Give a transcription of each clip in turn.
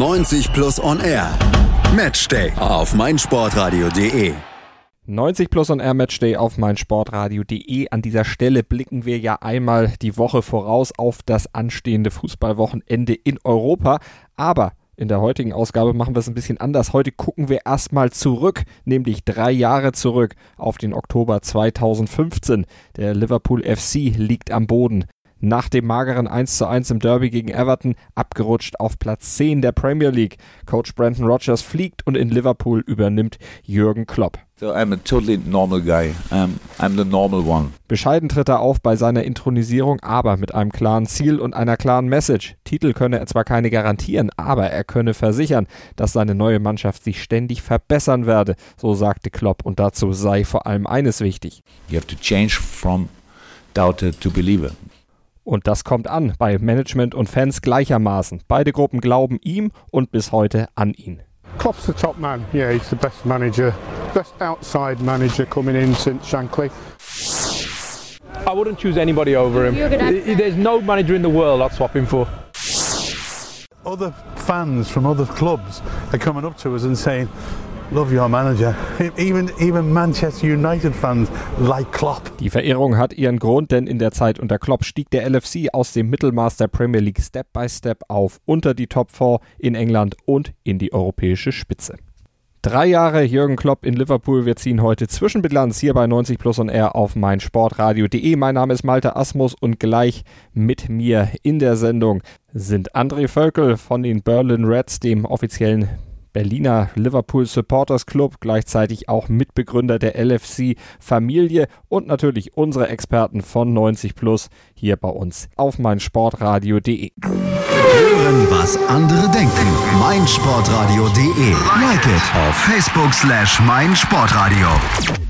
90 Plus On Air. Matchday auf meinsportradio.de. 90 Plus on Air Matchday auf meinsportradio.de. An dieser Stelle blicken wir ja einmal die Woche voraus auf das anstehende Fußballwochenende in Europa. Aber in der heutigen Ausgabe machen wir es ein bisschen anders. Heute gucken wir erstmal zurück, nämlich drei Jahre zurück auf den Oktober 2015. Der Liverpool FC liegt am Boden nach dem mageren 1 zu 1 im Derby gegen Everton abgerutscht auf Platz 10 der Premier League. Coach Brandon Rogers fliegt und in Liverpool übernimmt Jürgen Klopp. So I'm a totally normal guy. I'm, I'm the normal one. Bescheiden tritt er auf bei seiner Intronisierung, aber mit einem klaren Ziel und einer klaren Message. Titel könne er zwar keine garantieren, aber er könne versichern, dass seine neue Mannschaft sich ständig verbessern werde, so sagte Klopp und dazu sei vor allem eines wichtig. You have to change from doubter to believer. Und das kommt an bei Management und Fans gleichermaßen. Beide Gruppen glauben ihm und bis heute an ihn. Klopp's the top man. Yeah, he's the best manager, best outside manager coming in since Shankly. I wouldn't choose anybody over him. There's no manager in the world I'd swap him for. Other fans from other clubs are coming up to us and saying, Love your manager. Even, even Manchester United fans like Klopp. Die Verehrung hat ihren Grund, denn in der Zeit unter Klopp stieg der LFC aus dem Mittelmaß der Premier League Step by Step auf unter die Top 4 in England und in die europäische Spitze. Drei Jahre Jürgen Klopp in Liverpool. Wir ziehen heute Zwischenbilanz hier bei 90 Plus on Air auf meinsportradio.de. Mein Name ist Malte Asmus und gleich mit mir in der Sendung sind André Völkel von den Berlin Reds, dem offiziellen Berliner Liverpool Supporters Club, gleichzeitig auch Mitbegründer der LFC Familie und natürlich unsere Experten von 90 Plus hier bei uns auf meinsportradio.de. Hören, was andere denken. meinsportradio.de. Like it auf Facebook slash meinsportradio.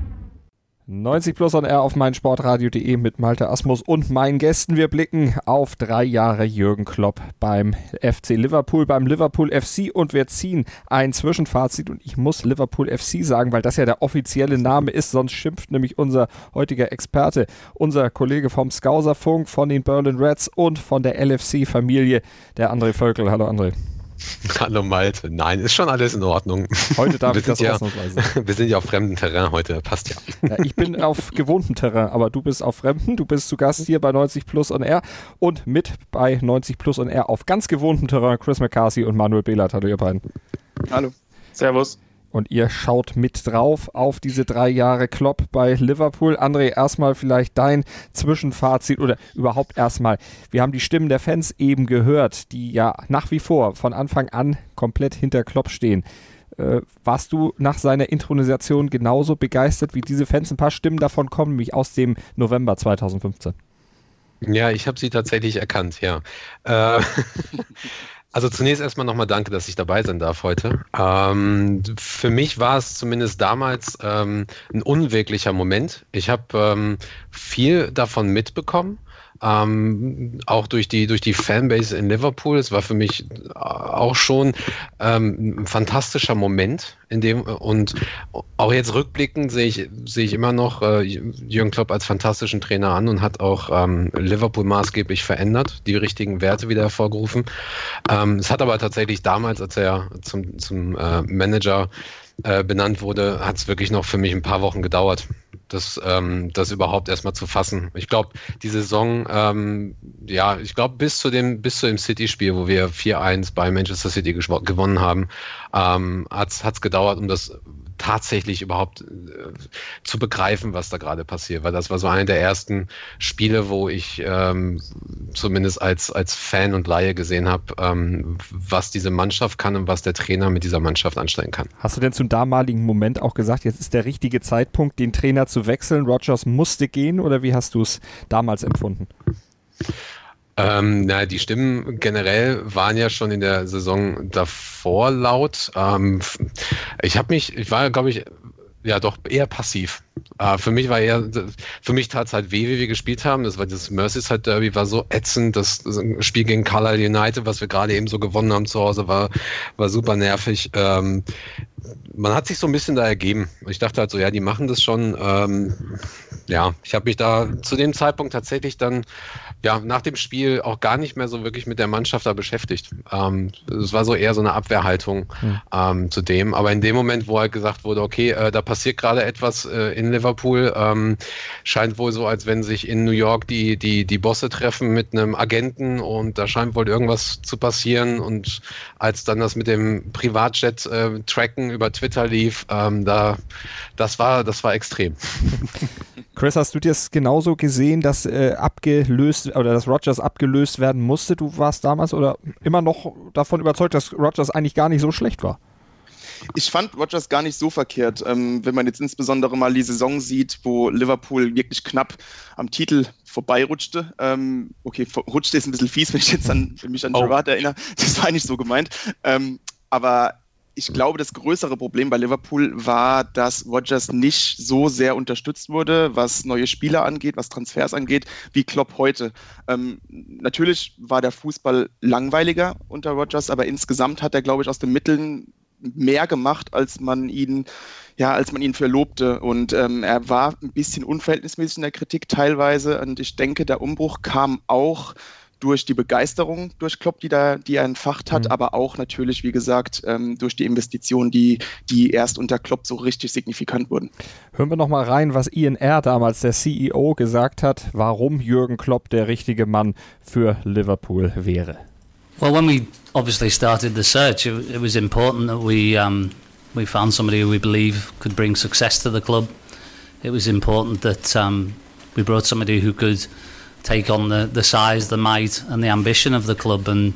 90 Plus on Air auf meinsportradio.de mit Malte Asmus und meinen Gästen. Wir blicken auf drei Jahre Jürgen Klopp beim FC Liverpool, beim Liverpool FC und wir ziehen ein Zwischenfazit und ich muss Liverpool FC sagen, weil das ja der offizielle Name ist, sonst schimpft nämlich unser heutiger Experte, unser Kollege vom Skauserfunk, von den Berlin Reds und von der LFC-Familie, der André Völkel. Hallo André. Hallo Malte. Nein, ist schon alles in Ordnung. Heute darf wir ich das ja, ausnahmsweise. Wir sind ja auf fremdem Terrain heute, passt ja. ja. Ich bin auf gewohntem Terrain, aber du bist auf fremdem. Du bist zu Gast hier bei 90 Plus on Air und mit bei 90 Plus on Air auf ganz gewohntem Terrain Chris McCarthy und Manuel Behlert. Hallo ihr beiden. Hallo. Servus. Und ihr schaut mit drauf auf diese drei Jahre Klopp bei Liverpool. André, erstmal vielleicht dein Zwischenfazit oder überhaupt erstmal. Wir haben die Stimmen der Fans eben gehört, die ja nach wie vor von Anfang an komplett hinter Klopp stehen. Äh, warst du nach seiner Intronisation genauso begeistert wie diese Fans? Ein paar Stimmen davon kommen nämlich aus dem November 2015. Ja, ich habe sie tatsächlich erkannt, ja. Äh, Also zunächst erstmal nochmal danke, dass ich dabei sein darf heute. Ähm, für mich war es zumindest damals ähm, ein unwirklicher Moment. Ich habe ähm, viel davon mitbekommen. Ähm, auch durch die, durch die Fanbase in Liverpool. Es war für mich auch schon ähm, ein fantastischer Moment. In dem, und auch jetzt rückblickend sehe ich, sehe ich immer noch äh, Jürgen Klopp als fantastischen Trainer an und hat auch ähm, Liverpool maßgeblich verändert, die richtigen Werte wieder hervorgerufen. Ähm, es hat aber tatsächlich damals, als er zum, zum äh, Manager äh, benannt wurde, hat es wirklich noch für mich ein paar Wochen gedauert, das, ähm, das überhaupt erstmal zu fassen. Ich glaube, die Saison, ähm, ja, ich glaube, bis zu dem, bis zu dem City-Spiel, wo wir 4-1 bei Manchester City gewonnen haben, ähm, hat es gedauert, um das tatsächlich überhaupt äh, zu begreifen, was da gerade passiert. Weil das war so eine der ersten Spiele, wo ich ähm, zumindest als, als Fan und Laie gesehen habe, ähm, was diese Mannschaft kann und was der Trainer mit dieser Mannschaft anstellen kann. Hast du denn zum damaligen Moment auch gesagt, jetzt ist der richtige Zeitpunkt, den Trainer zu wechseln? Rogers musste gehen oder wie hast du es damals empfunden? Ähm, na, die Stimmen generell waren ja schon in der Saison davor laut. Ähm, ich habe mich, ich war, glaube ich, ja doch eher passiv. Uh, für mich war eher, für mich tat es halt weh, wie wir gespielt haben. Das war das Merseyside Derby war so ätzend. Das, das Spiel gegen Carlisle United, was wir gerade eben so gewonnen haben zu Hause, war, war super nervig. Ähm, man hat sich so ein bisschen da ergeben. Ich dachte halt so, ja, die machen das schon. Ähm, ja, ich habe mich da zu dem Zeitpunkt tatsächlich dann ja, nach dem Spiel auch gar nicht mehr so wirklich mit der Mannschaft da beschäftigt. Ähm, es war so eher so eine Abwehrhaltung hm. ähm, zu dem. Aber in dem Moment, wo halt gesagt wurde, okay, äh, da passiert gerade etwas äh, in Liverpool, ähm, scheint wohl so, als wenn sich in New York die, die, die Bosse treffen mit einem Agenten und da scheint wohl irgendwas zu passieren. Und als dann das mit dem Privatjet äh, tracken über Twitter lief, ähm, da, das war, das war extrem. Chris, hast du das genauso gesehen, dass äh, abgelöst oder dass Rogers abgelöst werden musste? Du warst damals oder immer noch davon überzeugt, dass Rogers eigentlich gar nicht so schlecht war? Ich fand Rogers gar nicht so verkehrt, ähm, wenn man jetzt insbesondere mal die Saison sieht, wo Liverpool wirklich knapp am Titel vorbeirutschte. Ähm, okay, rutschte ist ein bisschen fies, wenn ich jetzt an, wenn mich an oh. Gerard erinnere. Das war nicht so gemeint. Ähm, aber ich glaube, das größere Problem bei Liverpool war, dass Rodgers nicht so sehr unterstützt wurde, was neue Spieler angeht, was Transfers angeht, wie Klopp heute. Ähm, natürlich war der Fußball langweiliger unter Rodgers, aber insgesamt hat er, glaube ich, aus den Mitteln mehr gemacht, als man ihn ja, als man ihn für lobte. Und ähm, er war ein bisschen unverhältnismäßig in der Kritik teilweise. Und ich denke, der Umbruch kam auch durch die Begeisterung durch Klopp, die, da, die er entfacht hat, mhm. aber auch natürlich, wie gesagt, ähm, durch die Investitionen, die, die erst unter Klopp so richtig signifikant wurden. Hören wir nochmal rein, was Ian R. damals, der CEO, gesagt hat, warum Jürgen Klopp der richtige Mann für Liverpool wäre. Well, when we obviously started the search, it, it was important that we, um, we found somebody who we believe could bring success to the club. It was important that um, we brought somebody who could take on the, the size, the might, and the ambition of the club. And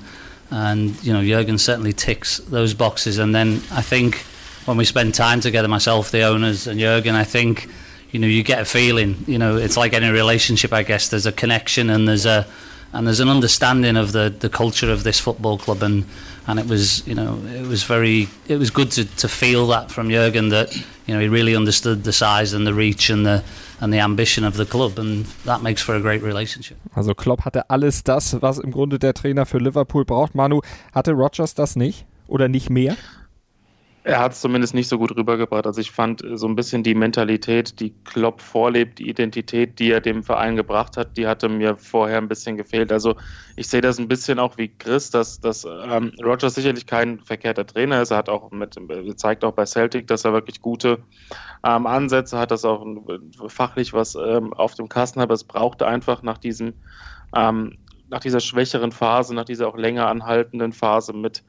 and you know, Jurgen certainly ticks those boxes. And then I think when we spend time together, myself, the owners, and Jurgen, I think you know you get a feeling. You know, it's like any relationship. I guess there's a connection and there's a and there's an understanding of the the culture of this football club and and it was you know it was very it was good to, to feel that from Jurgen that you know he really understood the size and the reach and the and the ambition of the club and that makes for a great relationship. Also Klopp hatte alles das, was im Grunde der Trainer für Liverpool braucht. Manu, hatte Rogers das nicht oder nicht mehr? Er hat es zumindest nicht so gut rübergebracht. Also ich fand so ein bisschen die Mentalität, die Klopp vorlebt, die Identität, die er dem Verein gebracht hat, die hatte mir vorher ein bisschen gefehlt. Also ich sehe das ein bisschen auch wie Chris, dass, dass ähm, Rogers sicherlich kein verkehrter Trainer ist. Er hat auch mit, zeigt auch bei Celtic, dass er wirklich gute ähm, Ansätze hat, dass auch fachlich was ähm, auf dem Kasten hat. Aber es brauchte einfach nach diesem, ähm, nach dieser schwächeren Phase, nach dieser auch länger anhaltenden Phase mit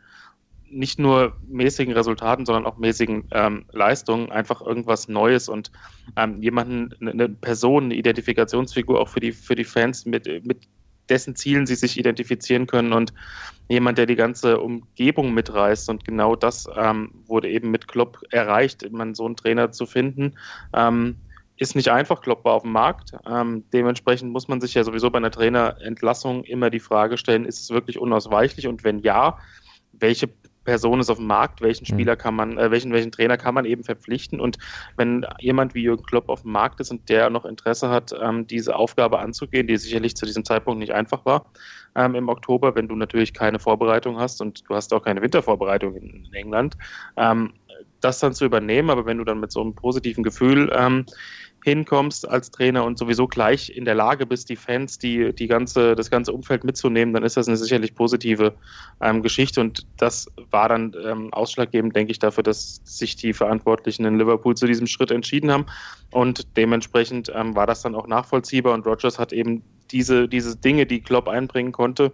nicht nur mäßigen Resultaten, sondern auch mäßigen ähm, Leistungen einfach irgendwas Neues und ähm, jemanden, eine Person, eine Identifikationsfigur auch für die, für die Fans, mit, mit dessen Zielen sie sich identifizieren können und jemand, der die ganze Umgebung mitreißt. Und genau das ähm, wurde eben mit Klopp erreicht, man so einen Trainer zu finden. Ähm, ist nicht einfach, Klopp war auf dem Markt. Ähm, dementsprechend muss man sich ja sowieso bei einer Trainerentlassung immer die Frage stellen, ist es wirklich unausweichlich? Und wenn ja, welche Person ist auf dem Markt, welchen hm. Spieler kann man, äh, welchen, welchen Trainer kann man eben verpflichten. Und wenn jemand wie Jürgen Klopp auf dem Markt ist und der noch Interesse hat, ähm, diese Aufgabe anzugehen, die sicherlich zu diesem Zeitpunkt nicht einfach war ähm, im Oktober, wenn du natürlich keine Vorbereitung hast und du hast auch keine Wintervorbereitung in, in England, ähm, das dann zu übernehmen, aber wenn du dann mit so einem positiven Gefühl ähm, hinkommst als Trainer und sowieso gleich in der Lage bist, die Fans, die, die ganze, das ganze Umfeld mitzunehmen, dann ist das eine sicherlich positive ähm, Geschichte. Und das war dann ähm, ausschlaggebend, denke ich, dafür, dass sich die Verantwortlichen in Liverpool zu diesem Schritt entschieden haben. Und dementsprechend ähm, war das dann auch nachvollziehbar. Und Rogers hat eben diese, diese Dinge, die Klopp einbringen konnte,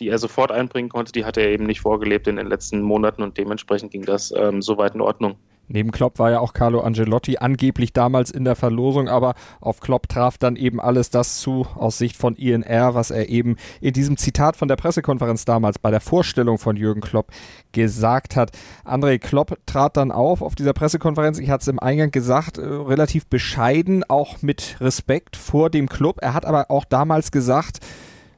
die er sofort einbringen konnte, die hat er eben nicht vorgelebt in den letzten Monaten und dementsprechend ging das ähm, soweit in Ordnung. Neben Klopp war ja auch Carlo Angelotti angeblich damals in der Verlosung, aber auf Klopp traf dann eben alles das zu aus Sicht von Ian R., was er eben in diesem Zitat von der Pressekonferenz damals bei der Vorstellung von Jürgen Klopp gesagt hat. André Klopp trat dann auf auf dieser Pressekonferenz, ich hatte es im Eingang gesagt, äh, relativ bescheiden, auch mit Respekt vor dem Club. Er hat aber auch damals gesagt,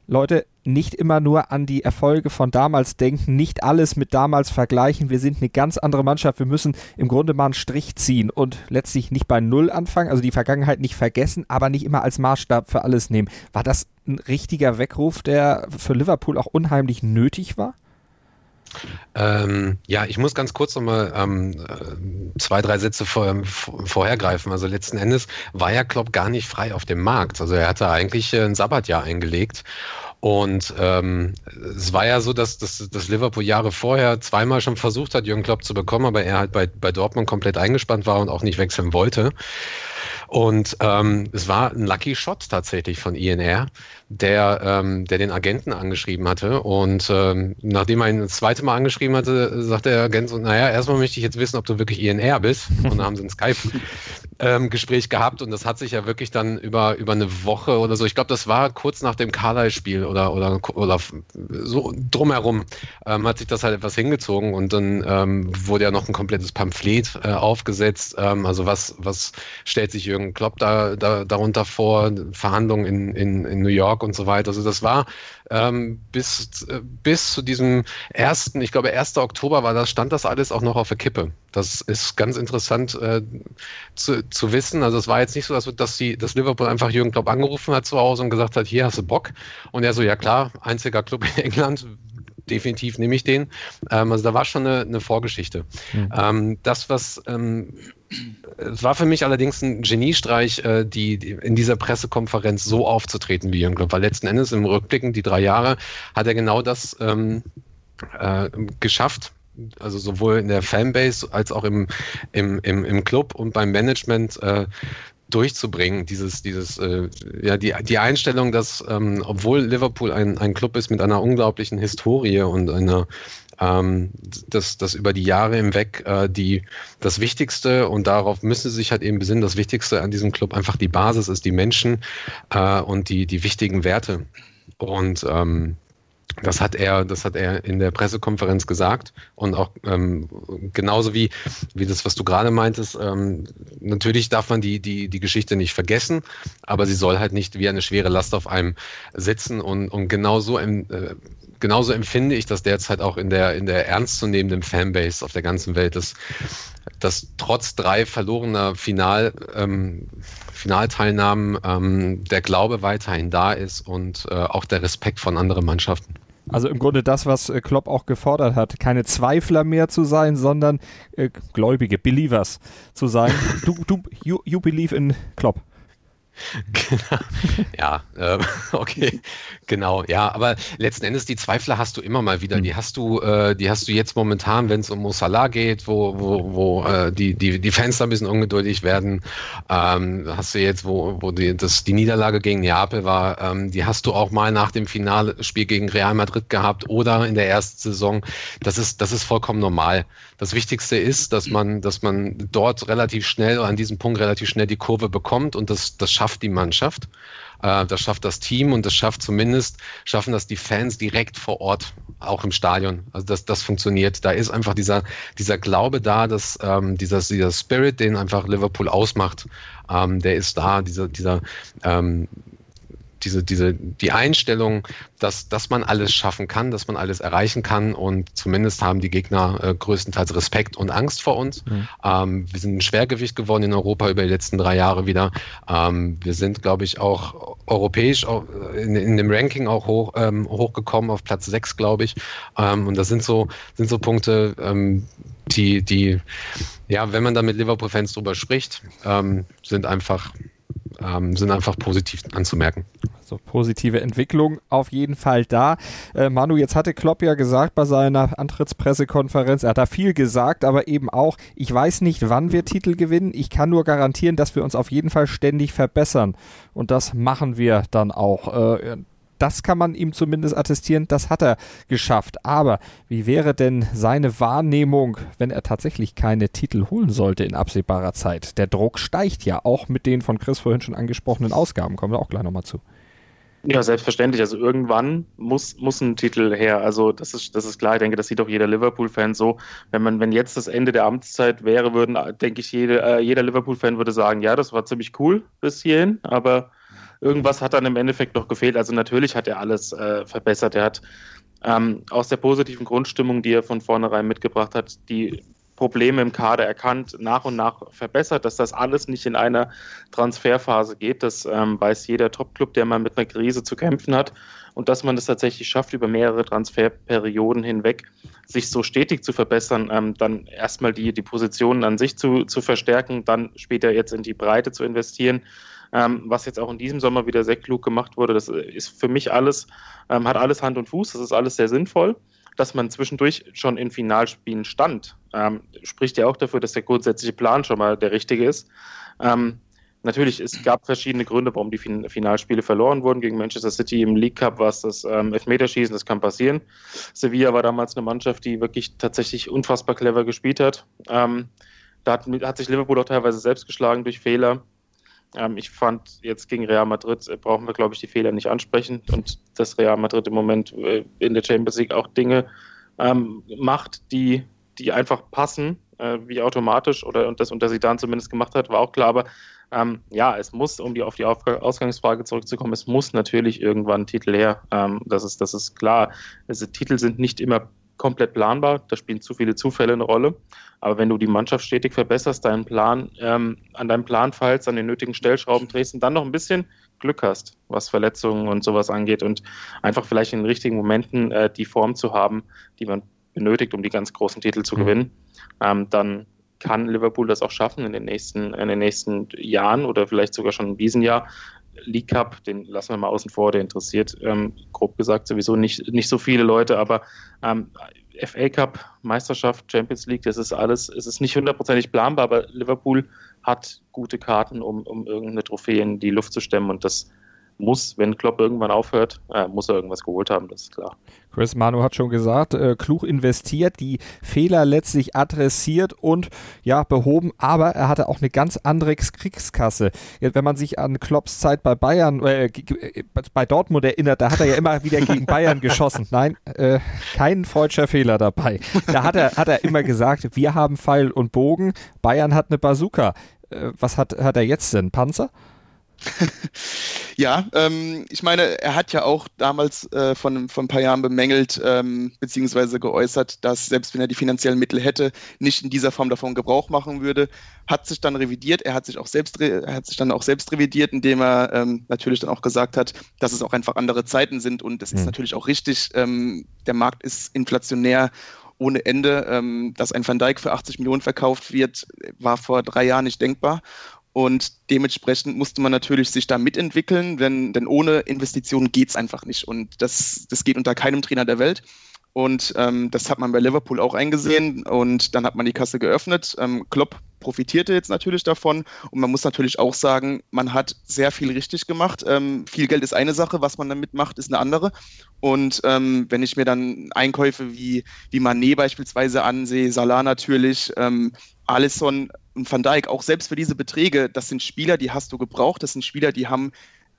Leute, nicht immer nur an die Erfolge von damals denken, nicht alles mit damals vergleichen. Wir sind eine ganz andere Mannschaft. Wir müssen im Grunde mal einen Strich ziehen und letztlich nicht bei Null anfangen, also die Vergangenheit nicht vergessen, aber nicht immer als Maßstab für alles nehmen. War das ein richtiger Weckruf, der für Liverpool auch unheimlich nötig war? Ähm, ja, ich muss ganz kurz nochmal ähm, äh, zwei, drei Sätze vor, vorhergreifen. Also letzten Endes war ja Klopp gar nicht frei auf dem Markt. Also er hatte eigentlich äh, ein Sabbatjahr eingelegt. Und ähm, es war ja so, dass, dass, dass Liverpool Jahre vorher zweimal schon versucht hat, Jürgen Klopp zu bekommen, aber er halt bei, bei Dortmund komplett eingespannt war und auch nicht wechseln wollte. Und ähm, es war ein Lucky Shot tatsächlich von INR, der, ähm, der den Agenten angeschrieben hatte. Und ähm, nachdem er ihn das zweite Mal angeschrieben hatte, sagte der Agent so, naja, erstmal möchte ich jetzt wissen, ob du wirklich INR bist. Und dann haben sie ein Skype-Gespräch ähm, gehabt und das hat sich ja wirklich dann über, über eine Woche oder so, ich glaube, das war kurz nach dem Carlisle-Spiel oder, oder, oder so drumherum, ähm, hat sich das halt etwas hingezogen und dann ähm, wurde ja noch ein komplettes Pamphlet äh, aufgesetzt. Ähm, also was, was stellt sich Jürgen Klopp da, da, darunter vor, Verhandlungen in, in, in New York und so weiter. Also das war ähm, bis, äh, bis zu diesem ersten, ich glaube 1. Oktober war das, stand das alles auch noch auf der Kippe. Das ist ganz interessant äh, zu, zu wissen. Also es war jetzt nicht so, dass, dass, die, dass Liverpool einfach Jürgen Klopp angerufen hat zu Hause und gesagt hat, hier hast du Bock. Und er so, ja klar, einziger Club in England, definitiv nehme ich den. Ähm, also da war schon eine, eine Vorgeschichte. Mhm. Ähm, das, was ähm, es war für mich allerdings ein Geniestreich, äh, die, in dieser Pressekonferenz so aufzutreten wie Jürgen Klopp, weil letzten Endes im Rückblicken, die drei Jahre, hat er genau das ähm, äh, geschafft, also sowohl in der Fanbase als auch im, im, im, im Club und beim Management äh, durchzubringen, dieses, dieses, äh, ja, die, die Einstellung, dass ähm, obwohl Liverpool ein, ein Club ist mit einer unglaublichen Historie und einer ähm, dass, dass über die Jahre hinweg äh, die, das Wichtigste, und darauf müssen sie sich halt eben besinnen, das Wichtigste an diesem Club einfach die Basis ist, die Menschen äh, und die, die wichtigen Werte. Und ähm, das hat er, das hat er in der Pressekonferenz gesagt und auch ähm, genauso wie, wie das, was du gerade meintest. Ähm, natürlich darf man die, die, die Geschichte nicht vergessen, aber sie soll halt nicht wie eine schwere Last auf einem sitzen und, und genauso im, äh, genauso empfinde ich das derzeit auch in der, in der ernstzunehmenden Fanbase auf der ganzen Welt, dass, dass trotz drei verlorener Final, ähm, Finalteilnahmen ähm, der Glaube weiterhin da ist und äh, auch der Respekt von anderen Mannschaften. Also im Grunde das, was äh, Klopp auch gefordert hat, keine Zweifler mehr zu sein, sondern äh, Gläubige, Believers zu sein. Du, du, you, you believe in Klopp. Genau. Ja, äh, okay, genau. Ja, aber letzten Endes die Zweifler hast du immer mal wieder. Die hast du, äh, die hast du jetzt momentan, wenn es um Mosala geht, wo, wo, wo äh, die, die, die Fans da ein bisschen ungeduldig werden. Ähm, hast du jetzt, wo, wo die, das, die Niederlage gegen Neapel war, ähm, die hast du auch mal nach dem Finalspiel gegen Real Madrid gehabt oder in der ersten Saison. Das ist, das ist vollkommen normal. Das Wichtigste ist, dass man, dass man dort relativ schnell, an diesem Punkt relativ schnell die Kurve bekommt und das, das schafft die Mannschaft. Äh, das schafft das Team und das schafft zumindest, schaffen das die Fans direkt vor Ort, auch im Stadion. Also das, das funktioniert. Da ist einfach dieser, dieser Glaube da, dass ähm, dieser, dieser Spirit, den einfach Liverpool ausmacht, ähm, der ist da, dieser, dieser ähm, diese, diese, die Einstellung, dass, dass man alles schaffen kann, dass man alles erreichen kann und zumindest haben die Gegner äh, größtenteils Respekt und Angst vor uns. Mhm. Ähm, wir sind ein Schwergewicht geworden in Europa über die letzten drei Jahre wieder. Ähm, wir sind, glaube ich, auch europäisch auch in, in, dem Ranking auch hoch, ähm, hochgekommen auf Platz 6, glaube ich. Ähm, und das sind so, sind so Punkte, ähm, die, die, ja, wenn man da mit Liverpool-Fans drüber spricht, ähm, sind einfach sind einfach positiv anzumerken. So positive Entwicklung auf jeden Fall da. Äh, Manu, jetzt hatte Klopp ja gesagt bei seiner Antrittspressekonferenz, er hat da viel gesagt, aber eben auch, ich weiß nicht, wann wir Titel gewinnen. Ich kann nur garantieren, dass wir uns auf jeden Fall ständig verbessern. Und das machen wir dann auch. Äh, das kann man ihm zumindest attestieren, das hat er geschafft. Aber wie wäre denn seine Wahrnehmung, wenn er tatsächlich keine Titel holen sollte in absehbarer Zeit? Der Druck steigt ja, auch mit den von Chris vorhin schon angesprochenen Ausgaben. Kommen wir auch gleich nochmal zu. Ja, selbstverständlich. Also irgendwann muss, muss ein Titel her. Also das ist, das ist klar. Ich denke, das sieht auch jeder Liverpool-Fan so. Wenn man, wenn jetzt das Ende der Amtszeit wäre, würden, denke ich, jede, äh, jeder Liverpool-Fan würde sagen, ja, das war ziemlich cool bis hierhin, aber irgendwas hat dann im Endeffekt noch gefehlt. Also natürlich hat er alles äh, verbessert. Er hat ähm, aus der positiven Grundstimmung, die er von vornherein mitgebracht hat, die Probleme im Kader erkannt, nach und nach verbessert, dass das alles nicht in einer Transferphase geht. Das ähm, weiß jeder Topclub, der mal mit einer Krise zu kämpfen hat. Und dass man es tatsächlich schafft, über mehrere Transferperioden hinweg sich so stetig zu verbessern, ähm, dann erstmal die, die Positionen an sich zu, zu verstärken, dann später jetzt in die Breite zu investieren. Ähm, was jetzt auch in diesem Sommer wieder sehr klug gemacht wurde, das ist für mich alles, ähm, hat alles Hand und Fuß, das ist alles sehr sinnvoll dass man zwischendurch schon in Finalspielen stand, ähm, spricht ja auch dafür, dass der grundsätzliche Plan schon mal der richtige ist. Ähm, natürlich, es gab verschiedene Gründe, warum die fin Finalspiele verloren wurden. Gegen Manchester City im League Cup war es das ähm, Elfmeterschießen, das kann passieren. Sevilla war damals eine Mannschaft, die wirklich tatsächlich unfassbar clever gespielt hat. Ähm, da hat, hat sich Liverpool auch teilweise selbst geschlagen durch Fehler. Ähm, ich fand jetzt gegen Real Madrid äh, brauchen wir, glaube ich, die Fehler nicht ansprechen und dass Real Madrid im Moment äh, in der Champions League auch Dinge ähm, macht, die, die einfach passen, äh, wie automatisch oder und das unter Sidan zumindest gemacht hat, war auch klar. Aber ähm, ja, es muss, um die auf die Ausgangsfrage zurückzukommen, es muss natürlich irgendwann Titel her. Ähm, das, ist, das ist klar. Also, Titel sind nicht immer komplett planbar. Da spielen zu viele Zufälle eine Rolle. Aber wenn du die Mannschaft stetig verbesserst, deinen Plan, ähm, an deinem Plan feilst, an den nötigen Stellschrauben drehst und dann noch ein bisschen Glück hast, was Verletzungen und sowas angeht und einfach vielleicht in den richtigen Momenten äh, die Form zu haben, die man benötigt, um die ganz großen Titel zu mhm. gewinnen, ähm, dann kann Liverpool das auch schaffen in den nächsten, in den nächsten Jahren oder vielleicht sogar schon in diesem Jahr. League Cup, den lassen wir mal außen vor, der interessiert, ähm, grob gesagt, sowieso nicht, nicht so viele Leute, aber ähm, FA Cup, Meisterschaft, Champions League, das ist alles, es ist nicht hundertprozentig planbar, aber Liverpool hat gute Karten, um, um irgendeine Trophäe in die Luft zu stemmen und das muss, wenn Klopp irgendwann aufhört, äh, muss er irgendwas geholt haben, das ist klar. Chris Manu hat schon gesagt, äh, klug investiert, die Fehler letztlich adressiert und ja, behoben, aber er hatte auch eine ganz andere Kriegskasse. Wenn man sich an Klopps Zeit bei Bayern, äh, bei Dortmund erinnert, da hat er ja immer wieder gegen Bayern geschossen. Nein, äh, kein freudscher Fehler dabei. Da hat er, hat er immer gesagt, wir haben Pfeil und Bogen, Bayern hat eine Bazooka. Äh, was hat, hat er jetzt denn? Panzer? ja, ähm, ich meine, er hat ja auch damals äh, von, von ein paar Jahren bemängelt, ähm, beziehungsweise geäußert, dass selbst wenn er die finanziellen Mittel hätte, nicht in dieser Form davon Gebrauch machen würde. Hat sich dann revidiert, er hat sich auch selbst, er hat sich dann auch selbst revidiert, indem er ähm, natürlich dann auch gesagt hat, dass es auch einfach andere Zeiten sind und das mhm. ist natürlich auch richtig. Ähm, der Markt ist inflationär ohne Ende. Ähm, dass ein Van Dijk für 80 Millionen verkauft wird, war vor drei Jahren nicht denkbar. Und dementsprechend musste man natürlich sich da mitentwickeln, denn, denn ohne Investitionen geht es einfach nicht. Und das, das geht unter keinem Trainer der Welt. Und ähm, das hat man bei Liverpool auch eingesehen. Und dann hat man die Kasse geöffnet. Ähm, Klopp profitierte jetzt natürlich davon. Und man muss natürlich auch sagen, man hat sehr viel richtig gemacht. Ähm, viel Geld ist eine Sache, was man damit macht, ist eine andere. Und ähm, wenn ich mir dann Einkäufe wie, wie Manet beispielsweise ansehe, Salah natürlich, ähm, Alisson und Van Dijk, auch selbst für diese Beträge, das sind Spieler, die hast du gebraucht, das sind Spieler, die haben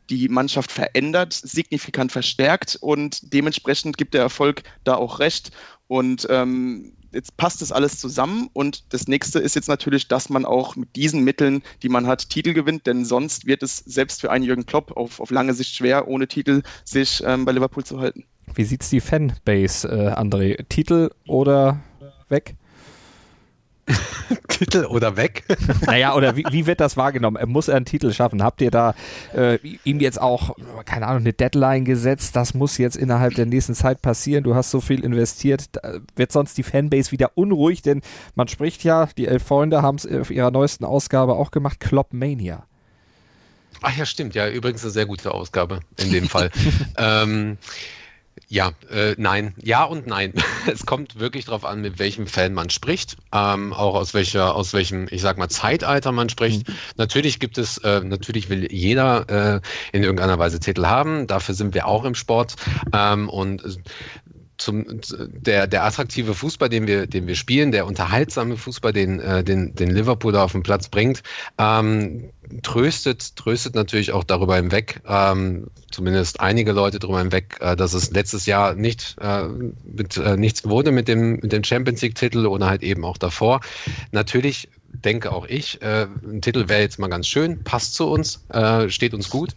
die Mannschaft verändert, signifikant verstärkt und dementsprechend gibt der Erfolg da auch recht. Und ähm, jetzt passt das alles zusammen und das nächste ist jetzt natürlich, dass man auch mit diesen Mitteln, die man hat, Titel gewinnt, denn sonst wird es selbst für einen Jürgen Klopp auf, auf lange Sicht schwer, ohne Titel sich ähm, bei Liverpool zu halten. Wie sieht's die Fanbase, äh, André? Titel oder weg? Titel oder weg? naja, oder wie, wie, wird das wahrgenommen? Muss er einen Titel schaffen? Habt ihr da äh, ihm jetzt auch, keine Ahnung, eine Deadline gesetzt? Das muss jetzt innerhalb der nächsten Zeit passieren. Du hast so viel investiert. Da wird sonst die Fanbase wieder unruhig? Denn man spricht ja, die elf Freunde haben es auf ihrer neuesten Ausgabe auch gemacht, Klopp Mania. Ach ja, stimmt. Ja, übrigens eine sehr gute Ausgabe in dem Fall. ähm, ja, äh, nein. Ja und nein. Es kommt wirklich darauf an, mit welchem Fan man spricht, ähm, auch aus welcher, aus welchem, ich sag mal, Zeitalter man spricht. Mhm. Natürlich gibt es, äh, natürlich will jeder äh, in irgendeiner Weise Titel haben. Dafür sind wir auch im Sport. Ähm, und zum, der, der attraktive Fußball, den wir, den wir spielen, der unterhaltsame Fußball, den, äh, den, den Liverpool da auf den Platz bringt, ähm, tröstet, tröstet natürlich auch darüber hinweg, ähm, zumindest einige Leute darüber hinweg, äh, dass es letztes Jahr nicht äh, mit, äh, nichts wurde mit dem, mit dem Champions League-Titel oder halt eben auch davor. Natürlich denke auch ich, äh, ein Titel wäre jetzt mal ganz schön, passt zu uns, äh, steht uns gut.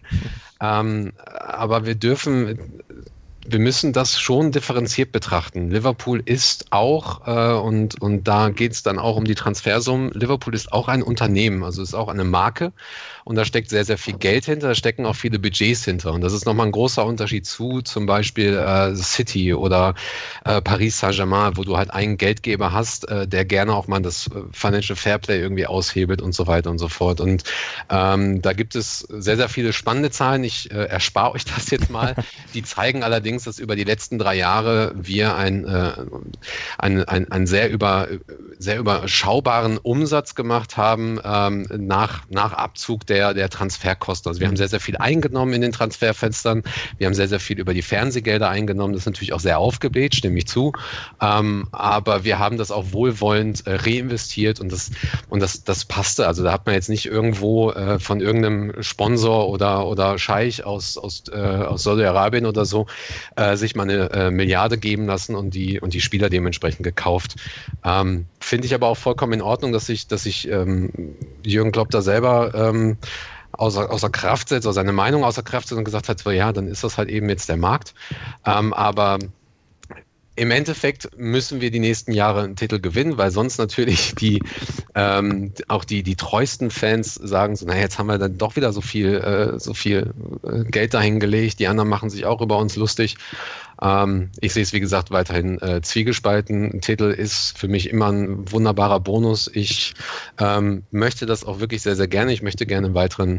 Ähm, aber wir dürfen wir müssen das schon differenziert betrachten. Liverpool ist auch, äh, und, und da geht es dann auch um die Transfersummen, Liverpool ist auch ein Unternehmen, also ist auch eine Marke und da steckt sehr, sehr viel Geld hinter, da stecken auch viele Budgets hinter. Und das ist nochmal ein großer Unterschied zu zum Beispiel äh, City oder äh, Paris Saint-Germain, wo du halt einen Geldgeber hast, äh, der gerne auch mal das äh, Financial Fairplay irgendwie aushebelt und so weiter und so fort. Und ähm, da gibt es sehr, sehr viele spannende Zahlen. Ich äh, erspare euch das jetzt mal. Die zeigen allerdings, dass über die letzten drei Jahre wir ein, äh, ein, ein, ein sehr, über, sehr überschaubaren Umsatz gemacht haben ähm, nach, nach Abzug der, der Transferkosten. Also wir haben sehr, sehr viel eingenommen in den Transferfenstern. Wir haben sehr, sehr viel über die Fernsehgelder eingenommen. Das ist natürlich auch sehr aufgebläht, stimme ich zu. Ähm, aber wir haben das auch wohlwollend äh, reinvestiert und das, und das, das passte. Also da hat man jetzt nicht irgendwo äh, von irgendeinem Sponsor oder, oder Scheich aus, aus, äh, aus Saudi-Arabien oder so äh, sich mal eine äh, Milliarde geben lassen und die, und die Spieler dementsprechend gekauft. Ähm, Finde ich aber auch vollkommen in Ordnung, dass sich dass ich ähm, Jürgen Klopp da selber ähm, außer, außer Kraft setzt, oder seine Meinung außer Kraft setzt und gesagt hat, so, ja, dann ist das halt eben jetzt der Markt. Ähm, aber im Endeffekt müssen wir die nächsten Jahre einen Titel gewinnen, weil sonst natürlich die ähm, auch die, die treuesten Fans sagen so, naja, jetzt haben wir dann doch wieder so viel, äh, so viel äh, Geld dahingelegt, die anderen machen sich auch über uns lustig. Ähm, ich sehe es, wie gesagt, weiterhin äh, zwiegespalten. Ein Titel ist für mich immer ein wunderbarer Bonus. Ich ähm, möchte das auch wirklich sehr, sehr gerne. Ich möchte gerne einen weiteren,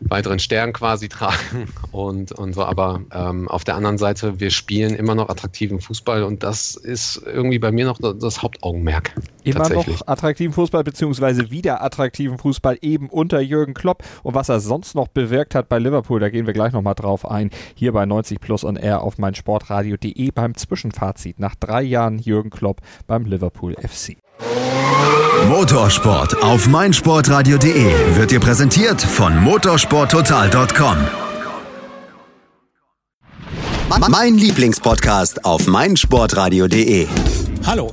weiteren Stern quasi tragen und, und so. Aber ähm, auf der anderen Seite, wir spielen immer noch attraktiven Fußball und das ist irgendwie bei mir noch das Hauptaugenmerk. Immer noch attraktiven Fußball, beziehungsweise wieder attraktiven Fußball eben unter Jürgen Klopp. Und was er sonst noch bewirkt hat bei Liverpool, da gehen wir gleich nochmal drauf ein. Hier bei 90 Plus und R auf mein Sport sportradio.de beim Zwischenfazit nach drei Jahren Jürgen Klopp beim Liverpool FC. Motorsport auf meinsportradio.de wird dir präsentiert von motorsporttotal.com. Mein Lieblingspodcast auf meinsportradio.de. Hallo.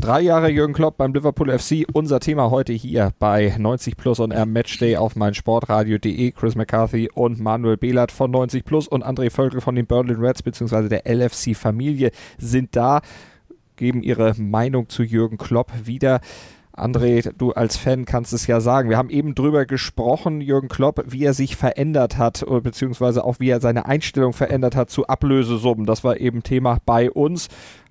Drei Jahre Jürgen Klopp beim Liverpool FC. Unser Thema heute hier bei 90 Plus und R Matchday auf meinsportradio.de. Chris McCarthy und Manuel Behlert von 90 Plus und André Völkel von den Berlin Reds bzw. der LFC Familie sind da, geben ihre Meinung zu Jürgen Klopp wieder. André, du als Fan kannst es ja sagen. Wir haben eben drüber gesprochen, Jürgen Klopp, wie er sich verändert hat, beziehungsweise auch wie er seine Einstellung verändert hat zu Ablösesummen. Das war eben Thema bei uns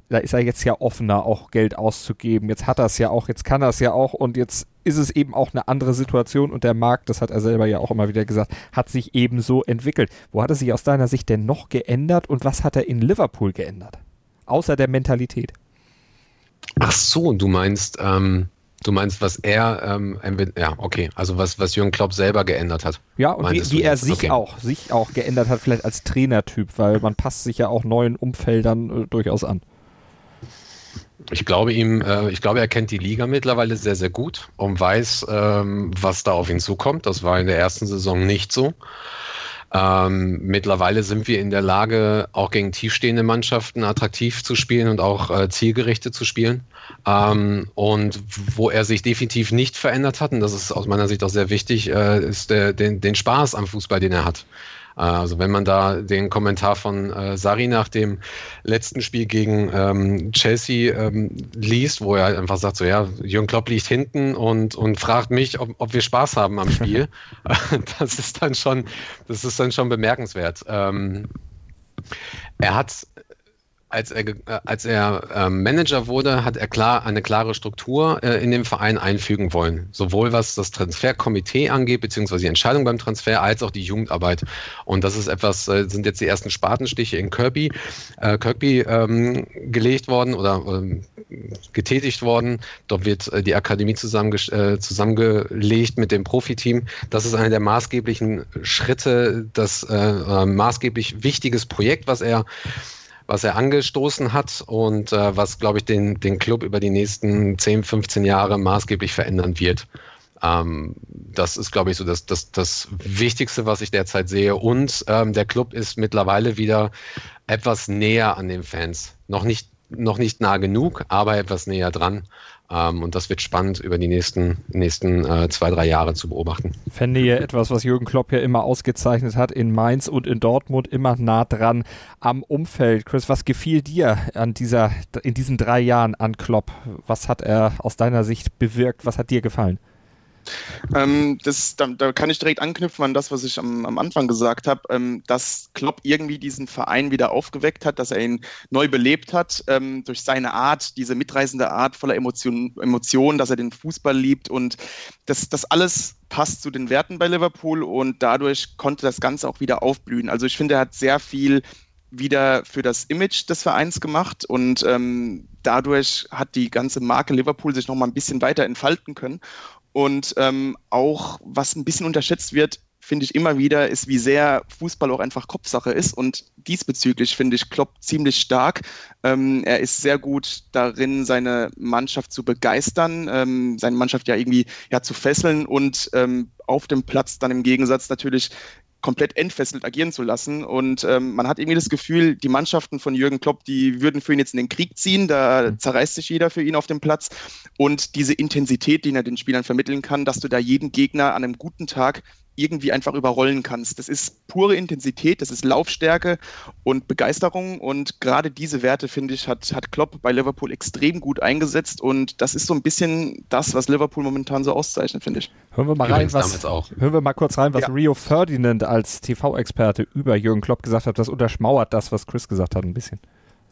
da ist er jetzt ja offener, auch Geld auszugeben. Jetzt hat er es ja auch, jetzt kann er es ja auch und jetzt ist es eben auch eine andere Situation und der Markt, das hat er selber ja auch immer wieder gesagt, hat sich eben so entwickelt. Wo hat er sich aus deiner Sicht denn noch geändert und was hat er in Liverpool geändert? Außer der Mentalität. Ach so, du meinst, ähm, du meinst, was er, ähm, ja, okay, also was, was Jürgen Klopp selber geändert hat. Ja, und wie, wie er sich okay. auch, sich auch geändert hat, vielleicht als Trainertyp, weil man passt sich ja auch neuen Umfeldern äh, durchaus an. Ich glaube ihm, äh, ich glaube, er kennt die Liga mittlerweile sehr, sehr gut und weiß, ähm, was da auf ihn zukommt. Das war in der ersten Saison nicht so. Ähm, mittlerweile sind wir in der Lage, auch gegen tiefstehende Mannschaften attraktiv zu spielen und auch äh, zielgerichtet zu spielen. Ähm, und wo er sich definitiv nicht verändert hat, und das ist aus meiner Sicht auch sehr wichtig, äh, ist der, den, den Spaß am Fußball, den er hat. Äh, also wenn man da den Kommentar von äh, Sari nach dem letzten Spiel gegen ähm, Chelsea ähm, liest, wo er einfach sagt, so ja, Jürgen Klopp liegt hinten und, und fragt mich, ob, ob wir Spaß haben am Spiel. das ist dann schon, das ist dann schon bemerkenswert. Ähm, er hat als er, äh, als er äh, Manager wurde, hat er klar eine klare Struktur äh, in den Verein einfügen wollen. Sowohl was das Transferkomitee angeht, beziehungsweise die Entscheidung beim Transfer, als auch die Jugendarbeit. Und das ist etwas, äh, sind jetzt die ersten Spatenstiche in Kirby, Kirby ähm, gelegt worden oder ähm, getätigt worden. Dort wird die Akademie zusammenge zusammengelegt mit dem Profiteam. Das ist einer der maßgeblichen Schritte, das maßgeblich wichtiges Projekt, was er was er angestoßen hat und äh, was, glaube ich, den, den Club über die nächsten 10, 15 Jahre maßgeblich verändern wird. Ähm, das ist, glaube ich, so das, das, das Wichtigste, was ich derzeit sehe. Und ähm, der Club ist mittlerweile wieder etwas näher an den Fans. Noch nicht, noch nicht nah genug, aber etwas näher dran. Ähm, und das wird spannend über die nächsten, nächsten äh, zwei, drei Jahre zu beobachten. Fände ihr etwas, was Jürgen Klopp ja immer ausgezeichnet hat, in Mainz und in Dortmund immer nah dran am Umfeld. Chris, was gefiel dir an dieser, in diesen drei Jahren an Klopp? Was hat er aus deiner Sicht bewirkt? Was hat dir gefallen? Ähm, das, da, da, kann ich direkt anknüpfen an das, was ich am, am Anfang gesagt habe, ähm, dass Klopp irgendwie diesen Verein wieder aufgeweckt hat, dass er ihn neu belebt hat ähm, durch seine Art, diese mitreißende Art voller Emotionen, Emotion, dass er den Fußball liebt und das, das alles passt zu den Werten bei Liverpool und dadurch konnte das Ganze auch wieder aufblühen. Also ich finde, er hat sehr viel wieder für das Image des Vereins gemacht und ähm, dadurch hat die ganze Marke Liverpool sich noch mal ein bisschen weiter entfalten können. Und ähm, auch, was ein bisschen unterschätzt wird, finde ich immer wieder, ist, wie sehr Fußball auch einfach Kopfsache ist. Und diesbezüglich finde ich Klopp ziemlich stark. Ähm, er ist sehr gut darin, seine Mannschaft zu begeistern, ähm, seine Mannschaft ja irgendwie ja, zu fesseln und ähm, auf dem Platz dann im Gegensatz natürlich komplett entfesselt agieren zu lassen. Und ähm, man hat irgendwie das Gefühl, die Mannschaften von Jürgen Klopp, die würden für ihn jetzt in den Krieg ziehen. Da mhm. zerreißt sich jeder für ihn auf dem Platz. Und diese Intensität, die er den Spielern vermitteln kann, dass du da jeden Gegner an einem guten Tag irgendwie einfach überrollen kannst. Das ist pure Intensität, das ist Laufstärke und Begeisterung und gerade diese Werte, finde ich, hat, hat Klopp bei Liverpool extrem gut eingesetzt und das ist so ein bisschen das, was Liverpool momentan so auszeichnet, finde ich. Hören wir mal rein, was, hören wir mal kurz rein, was ja. Rio Ferdinand als TV-Experte über Jürgen Klopp gesagt hat. Das unterschmauert das, was Chris gesagt hat, ein bisschen.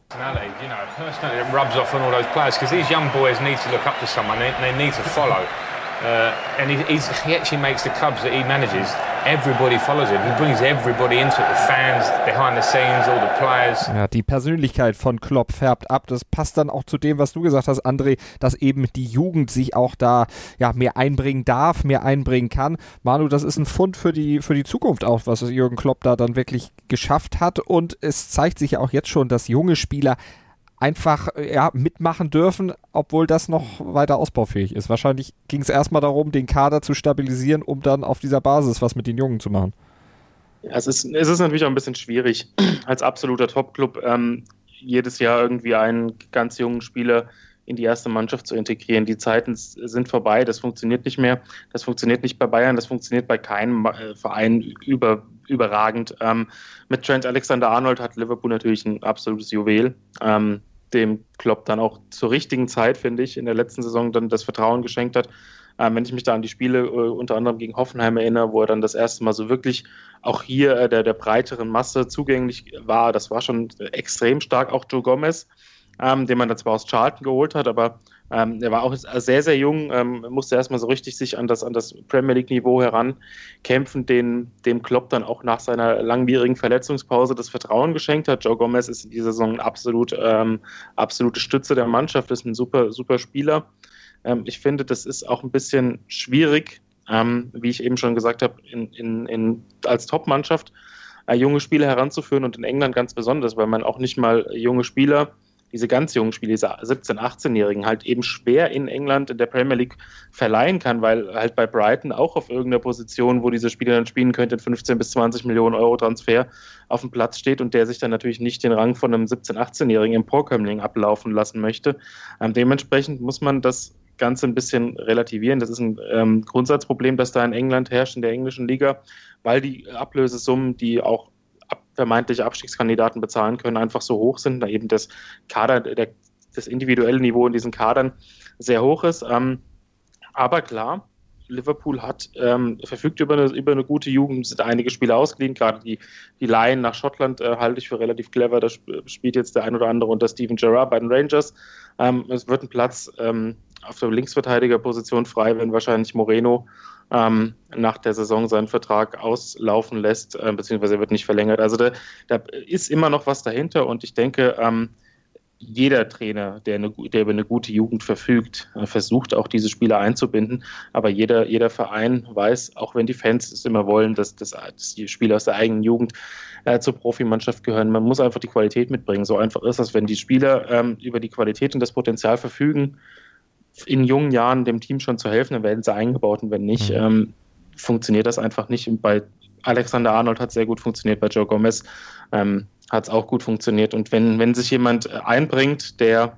Personality, you know, personally it rubs off on all those players because these young boys need to look up to someone, they, they need to follow. Uh, and he, he, actually makes the clubs that he manages, everybody follows him. He brings everybody into it, the fans, behind the scenes, all the players. Ja, die Persönlichkeit von Klopp färbt ab. Das passt dann auch zu dem, was du gesagt hast, André, dass eben die Jugend sich auch da ja, mehr einbringen darf, mehr einbringen kann. Manu, das ist ein Fund für die, für die Zukunft auch, was Jürgen Klopp da dann wirklich geschafft hat. Und es zeigt sich ja auch jetzt schon, dass junge Spieler einfach ja, mitmachen dürfen, obwohl das noch weiter ausbaufähig ist. Wahrscheinlich ging es erstmal darum, den Kader zu stabilisieren, um dann auf dieser Basis was mit den Jungen zu machen. Ja, es, ist, es ist natürlich auch ein bisschen schwierig, als absoluter Top-Club ähm, jedes Jahr irgendwie einen ganz jungen Spieler in die erste Mannschaft zu integrieren. Die Zeiten sind vorbei, das funktioniert nicht mehr. Das funktioniert nicht bei Bayern, das funktioniert bei keinem äh, Verein über, überragend. Ähm, mit Trent Alexander-Arnold hat Liverpool natürlich ein absolutes Juwel. Ähm, dem Klopp dann auch zur richtigen Zeit, finde ich, in der letzten Saison dann das Vertrauen geschenkt hat. Ähm, wenn ich mich da an die Spiele äh, unter anderem gegen Hoffenheim erinnere, wo er dann das erste Mal so wirklich auch hier äh, der, der breiteren Masse zugänglich war, das war schon extrem stark. Auch Joe Gomez, ähm, den man dann zwar aus Charlton geholt hat, aber ähm, er war auch sehr, sehr jung, ähm, musste erstmal so richtig sich an das, an das Premier League-Niveau herankämpfen, den, dem Klopp dann auch nach seiner langwierigen Verletzungspause das Vertrauen geschenkt hat. Joe Gomez ist in dieser Saison absolut, ähm, absolute Stütze der Mannschaft, ist ein super, super Spieler. Ähm, ich finde, das ist auch ein bisschen schwierig, ähm, wie ich eben schon gesagt habe, in, in, in, als Top-Mannschaft äh, junge Spieler heranzuführen und in England ganz besonders, weil man auch nicht mal junge Spieler diese ganz jungen Spieler, diese 17-, 18-Jährigen halt eben schwer in England in der Premier League verleihen kann, weil halt bei Brighton auch auf irgendeiner Position, wo diese Spieler dann spielen könnten, 15 bis 20 Millionen Euro Transfer auf dem Platz steht und der sich dann natürlich nicht den Rang von einem 17-, 18-Jährigen Emporkömmling ablaufen lassen möchte. Ähm, dementsprechend muss man das Ganze ein bisschen relativieren. Das ist ein ähm, Grundsatzproblem, das da in England herrscht, in der englischen Liga, weil die Ablösesummen, die auch vermeintliche Abstiegskandidaten bezahlen können, einfach so hoch sind, da eben das Kader, der, das individuelle Niveau in diesen Kadern sehr hoch ist. Ähm, aber klar, Liverpool hat ähm, verfügt über eine, über eine gute Jugend, sind einige Spieler ausgeliehen, gerade die, die Laien nach Schottland äh, halte ich für relativ clever. Da spielt jetzt der ein oder andere unter Steven Gerrard bei den Rangers. Ähm, es wird ein Platz ähm, auf der Linksverteidigerposition frei, wenn wahrscheinlich Moreno ähm, nach der Saison seinen Vertrag auslaufen lässt, äh, beziehungsweise er wird nicht verlängert. Also da, da, ist immer noch was dahinter und ich denke, ähm, jeder Trainer, der, eine, der, über eine gute Jugend verfügt, äh, versucht auch diese Spieler einzubinden. Aber jeder, jeder Verein weiß, auch wenn die Fans es immer wollen, dass, dass, die Spieler aus der eigenen Jugend äh, zur Profimannschaft gehören. Man muss einfach die Qualität mitbringen. So einfach ist das, wenn die Spieler ähm, über die Qualität und das Potenzial verfügen, in jungen Jahren dem Team schon zu helfen, dann werden sie eingebaut und wenn nicht, mhm. ähm, funktioniert das einfach nicht. Und bei Alexander Arnold hat es sehr gut funktioniert, bei Joe Gomez ähm, hat es auch gut funktioniert. Und wenn, wenn sich jemand äh, einbringt, der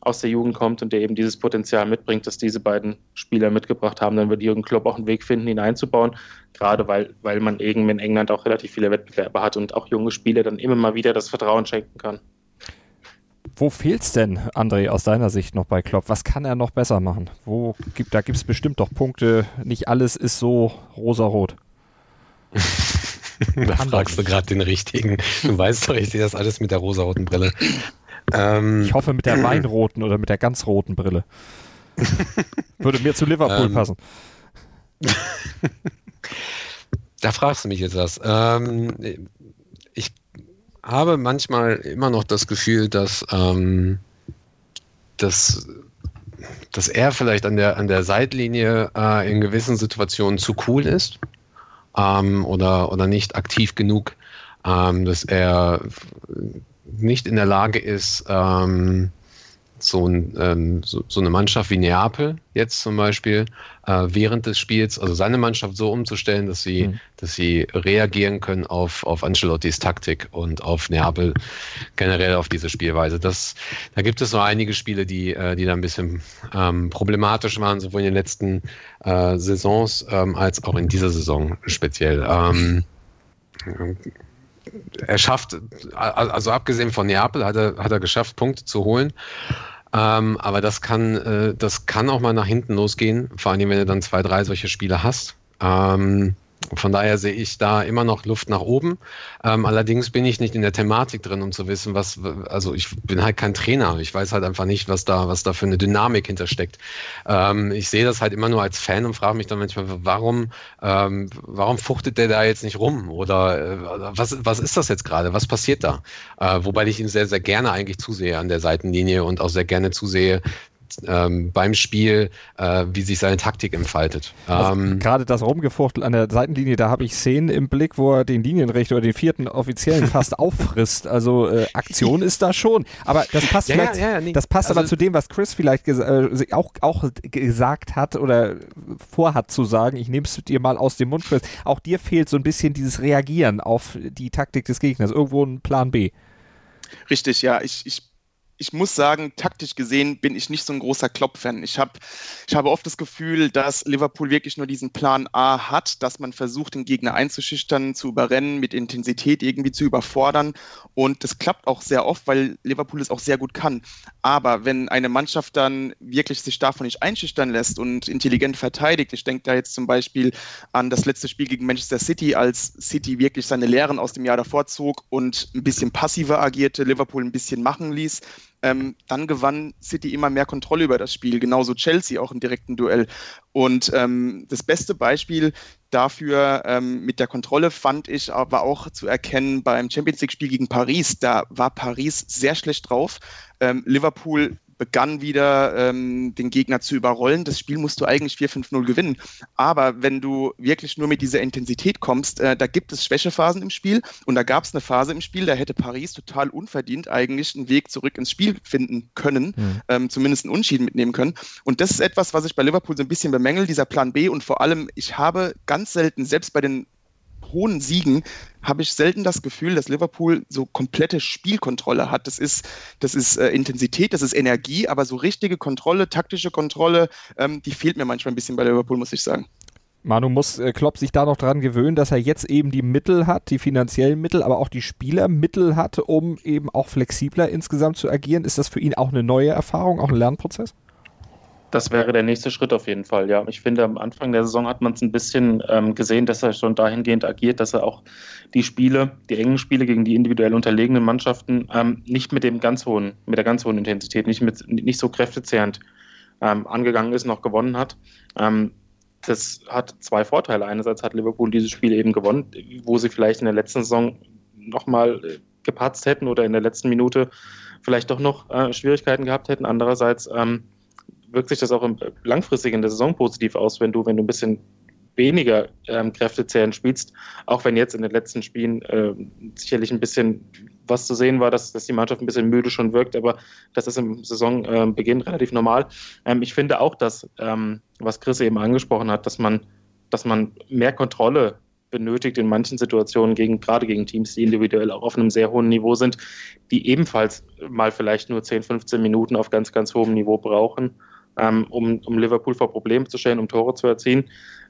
aus der Jugend kommt und der eben dieses Potenzial mitbringt, das diese beiden Spieler mitgebracht haben, dann wird Jürgen Klopp auch einen Weg finden, ihn einzubauen. Gerade weil, weil man eben in England auch relativ viele Wettbewerbe hat und auch junge Spieler dann immer mal wieder das Vertrauen schenken kann. Wo fehlt es denn, André, aus deiner Sicht noch bei Klopp? Was kann er noch besser machen? Wo gibt, da gibt es bestimmt doch Punkte. Nicht alles ist so rosarot. da fragst du gerade den richtigen. Du weißt doch, ich sehe das alles mit der rosaroten Brille. Ähm, ich hoffe mit der weinroten oder mit der ganz roten Brille. Würde mir zu Liverpool ähm, passen. da fragst du mich jetzt was. Ähm, habe manchmal immer noch das Gefühl, dass, ähm, dass, dass er vielleicht an der, an der Seitlinie äh, in gewissen Situationen zu cool ist ähm, oder, oder nicht aktiv genug, ähm, dass er nicht in der Lage ist, ähm, so, ein, ähm, so, so, eine Mannschaft wie Neapel jetzt zum Beispiel äh, während des Spiels, also seine Mannschaft so umzustellen, dass sie, mhm. dass sie reagieren können auf, auf Ancelottis Taktik und auf Neapel generell auf diese Spielweise. Das, da gibt es so einige Spiele, die, äh, die da ein bisschen ähm, problematisch waren, sowohl in den letzten äh, Saisons ähm, als auch in dieser Saison speziell. Er schafft, also abgesehen von Neapel, hat er, hat er geschafft, Punkte zu holen. Ähm, aber das kann, äh, das kann auch mal nach hinten losgehen, vor allem wenn du dann zwei, drei solche Spiele hast. Ähm, von daher sehe ich da immer noch Luft nach oben. Ähm, allerdings bin ich nicht in der Thematik drin, um zu wissen, was, also ich bin halt kein Trainer. Ich weiß halt einfach nicht, was da, was da für eine Dynamik hintersteckt. Ähm, ich sehe das halt immer nur als Fan und frage mich dann manchmal, warum, ähm, warum fuchtet der da jetzt nicht rum? Oder äh, was, was ist das jetzt gerade? Was passiert da? Äh, wobei ich ihm sehr, sehr gerne eigentlich zusehe an der Seitenlinie und auch sehr gerne zusehe, ähm, beim Spiel, äh, wie sich seine Taktik entfaltet. Ähm, Gerade das Rumgefuchtel an der Seitenlinie, da habe ich Szenen im Blick, wo er den Linienrichter oder den vierten Offiziellen fast auffrisst. Also äh, Aktion ist da schon. Aber das passt ja, vielleicht, ja, ja, nee. das passt also, aber zu dem, was Chris vielleicht äh, auch, auch gesagt hat oder vorhat zu sagen. Ich nehme es dir mal aus dem Mund, Chris. Auch dir fehlt so ein bisschen dieses Reagieren auf die Taktik des Gegners. Irgendwo ein Plan B. Richtig, ja. Ich, ich ich muss sagen, taktisch gesehen bin ich nicht so ein großer Klopp-Fan. Ich, hab, ich habe oft das Gefühl, dass Liverpool wirklich nur diesen Plan A hat, dass man versucht, den Gegner einzuschüchtern, zu überrennen, mit Intensität irgendwie zu überfordern. Und das klappt auch sehr oft, weil Liverpool es auch sehr gut kann. Aber wenn eine Mannschaft dann wirklich sich davon nicht einschüchtern lässt und intelligent verteidigt, ich denke da jetzt zum Beispiel an das letzte Spiel gegen Manchester City, als City wirklich seine Lehren aus dem Jahr davor zog und ein bisschen passiver agierte, Liverpool ein bisschen machen ließ, ähm, dann gewann City immer mehr Kontrolle über das Spiel, genauso Chelsea auch im direkten Duell. Und ähm, das beste Beispiel dafür ähm, mit der Kontrolle fand ich aber auch zu erkennen beim Champions League-Spiel gegen Paris. Da war Paris sehr schlecht drauf. Ähm, Liverpool begann wieder ähm, den Gegner zu überrollen. Das Spiel musst du eigentlich 4-5-0 gewinnen. Aber wenn du wirklich nur mit dieser Intensität kommst, äh, da gibt es Schwächephasen im Spiel und da gab es eine Phase im Spiel, da hätte Paris total unverdient eigentlich einen Weg zurück ins Spiel finden können, mhm. ähm, zumindest einen Unschieden mitnehmen können. Und das ist etwas, was ich bei Liverpool so ein bisschen bemängel, dieser Plan B und vor allem, ich habe ganz selten, selbst bei den hohen Siegen habe ich selten das Gefühl, dass Liverpool so komplette Spielkontrolle hat. Das ist, das ist äh, Intensität, das ist Energie, aber so richtige Kontrolle, taktische Kontrolle, ähm, die fehlt mir manchmal ein bisschen bei Liverpool, muss ich sagen. Manu muss äh, Klopp sich da noch dran gewöhnen, dass er jetzt eben die Mittel hat, die finanziellen Mittel, aber auch die Spielermittel hat, um eben auch flexibler insgesamt zu agieren. Ist das für ihn auch eine neue Erfahrung, auch ein Lernprozess? Das wäre der nächste Schritt auf jeden Fall, ja. Ich finde, am Anfang der Saison hat man es ein bisschen ähm, gesehen, dass er schon dahingehend agiert, dass er auch die Spiele, die engen Spiele gegen die individuell unterlegenen Mannschaften ähm, nicht mit dem ganz hohen, mit der ganz hohen Intensität, nicht, mit, nicht so kräftezehrend ähm, angegangen ist, noch gewonnen hat. Ähm, das hat zwei Vorteile. Einerseits hat Liverpool dieses Spiel eben gewonnen, wo sie vielleicht in der letzten Saison nochmal gepatzt hätten oder in der letzten Minute vielleicht doch noch äh, Schwierigkeiten gehabt hätten. Andererseits ähm, wirkt sich das auch im, langfristig in der Saison positiv aus, wenn du, wenn du ein bisschen weniger ähm, kräftezehrend spielst, auch wenn jetzt in den letzten Spielen äh, sicherlich ein bisschen was zu sehen war, dass, dass die Mannschaft ein bisschen müde schon wirkt, aber das ist im Saisonbeginn relativ normal. Ähm, ich finde auch, dass, ähm, was Chris eben angesprochen hat, dass man, dass man mehr Kontrolle benötigt in manchen Situationen, gegen, gerade gegen Teams, die individuell auch auf einem sehr hohen Niveau sind, die ebenfalls mal vielleicht nur 10, 15 Minuten auf ganz, ganz hohem Niveau brauchen, ähm, um, um Liverpool vor Probleme zu stellen, um Tore zu erzielen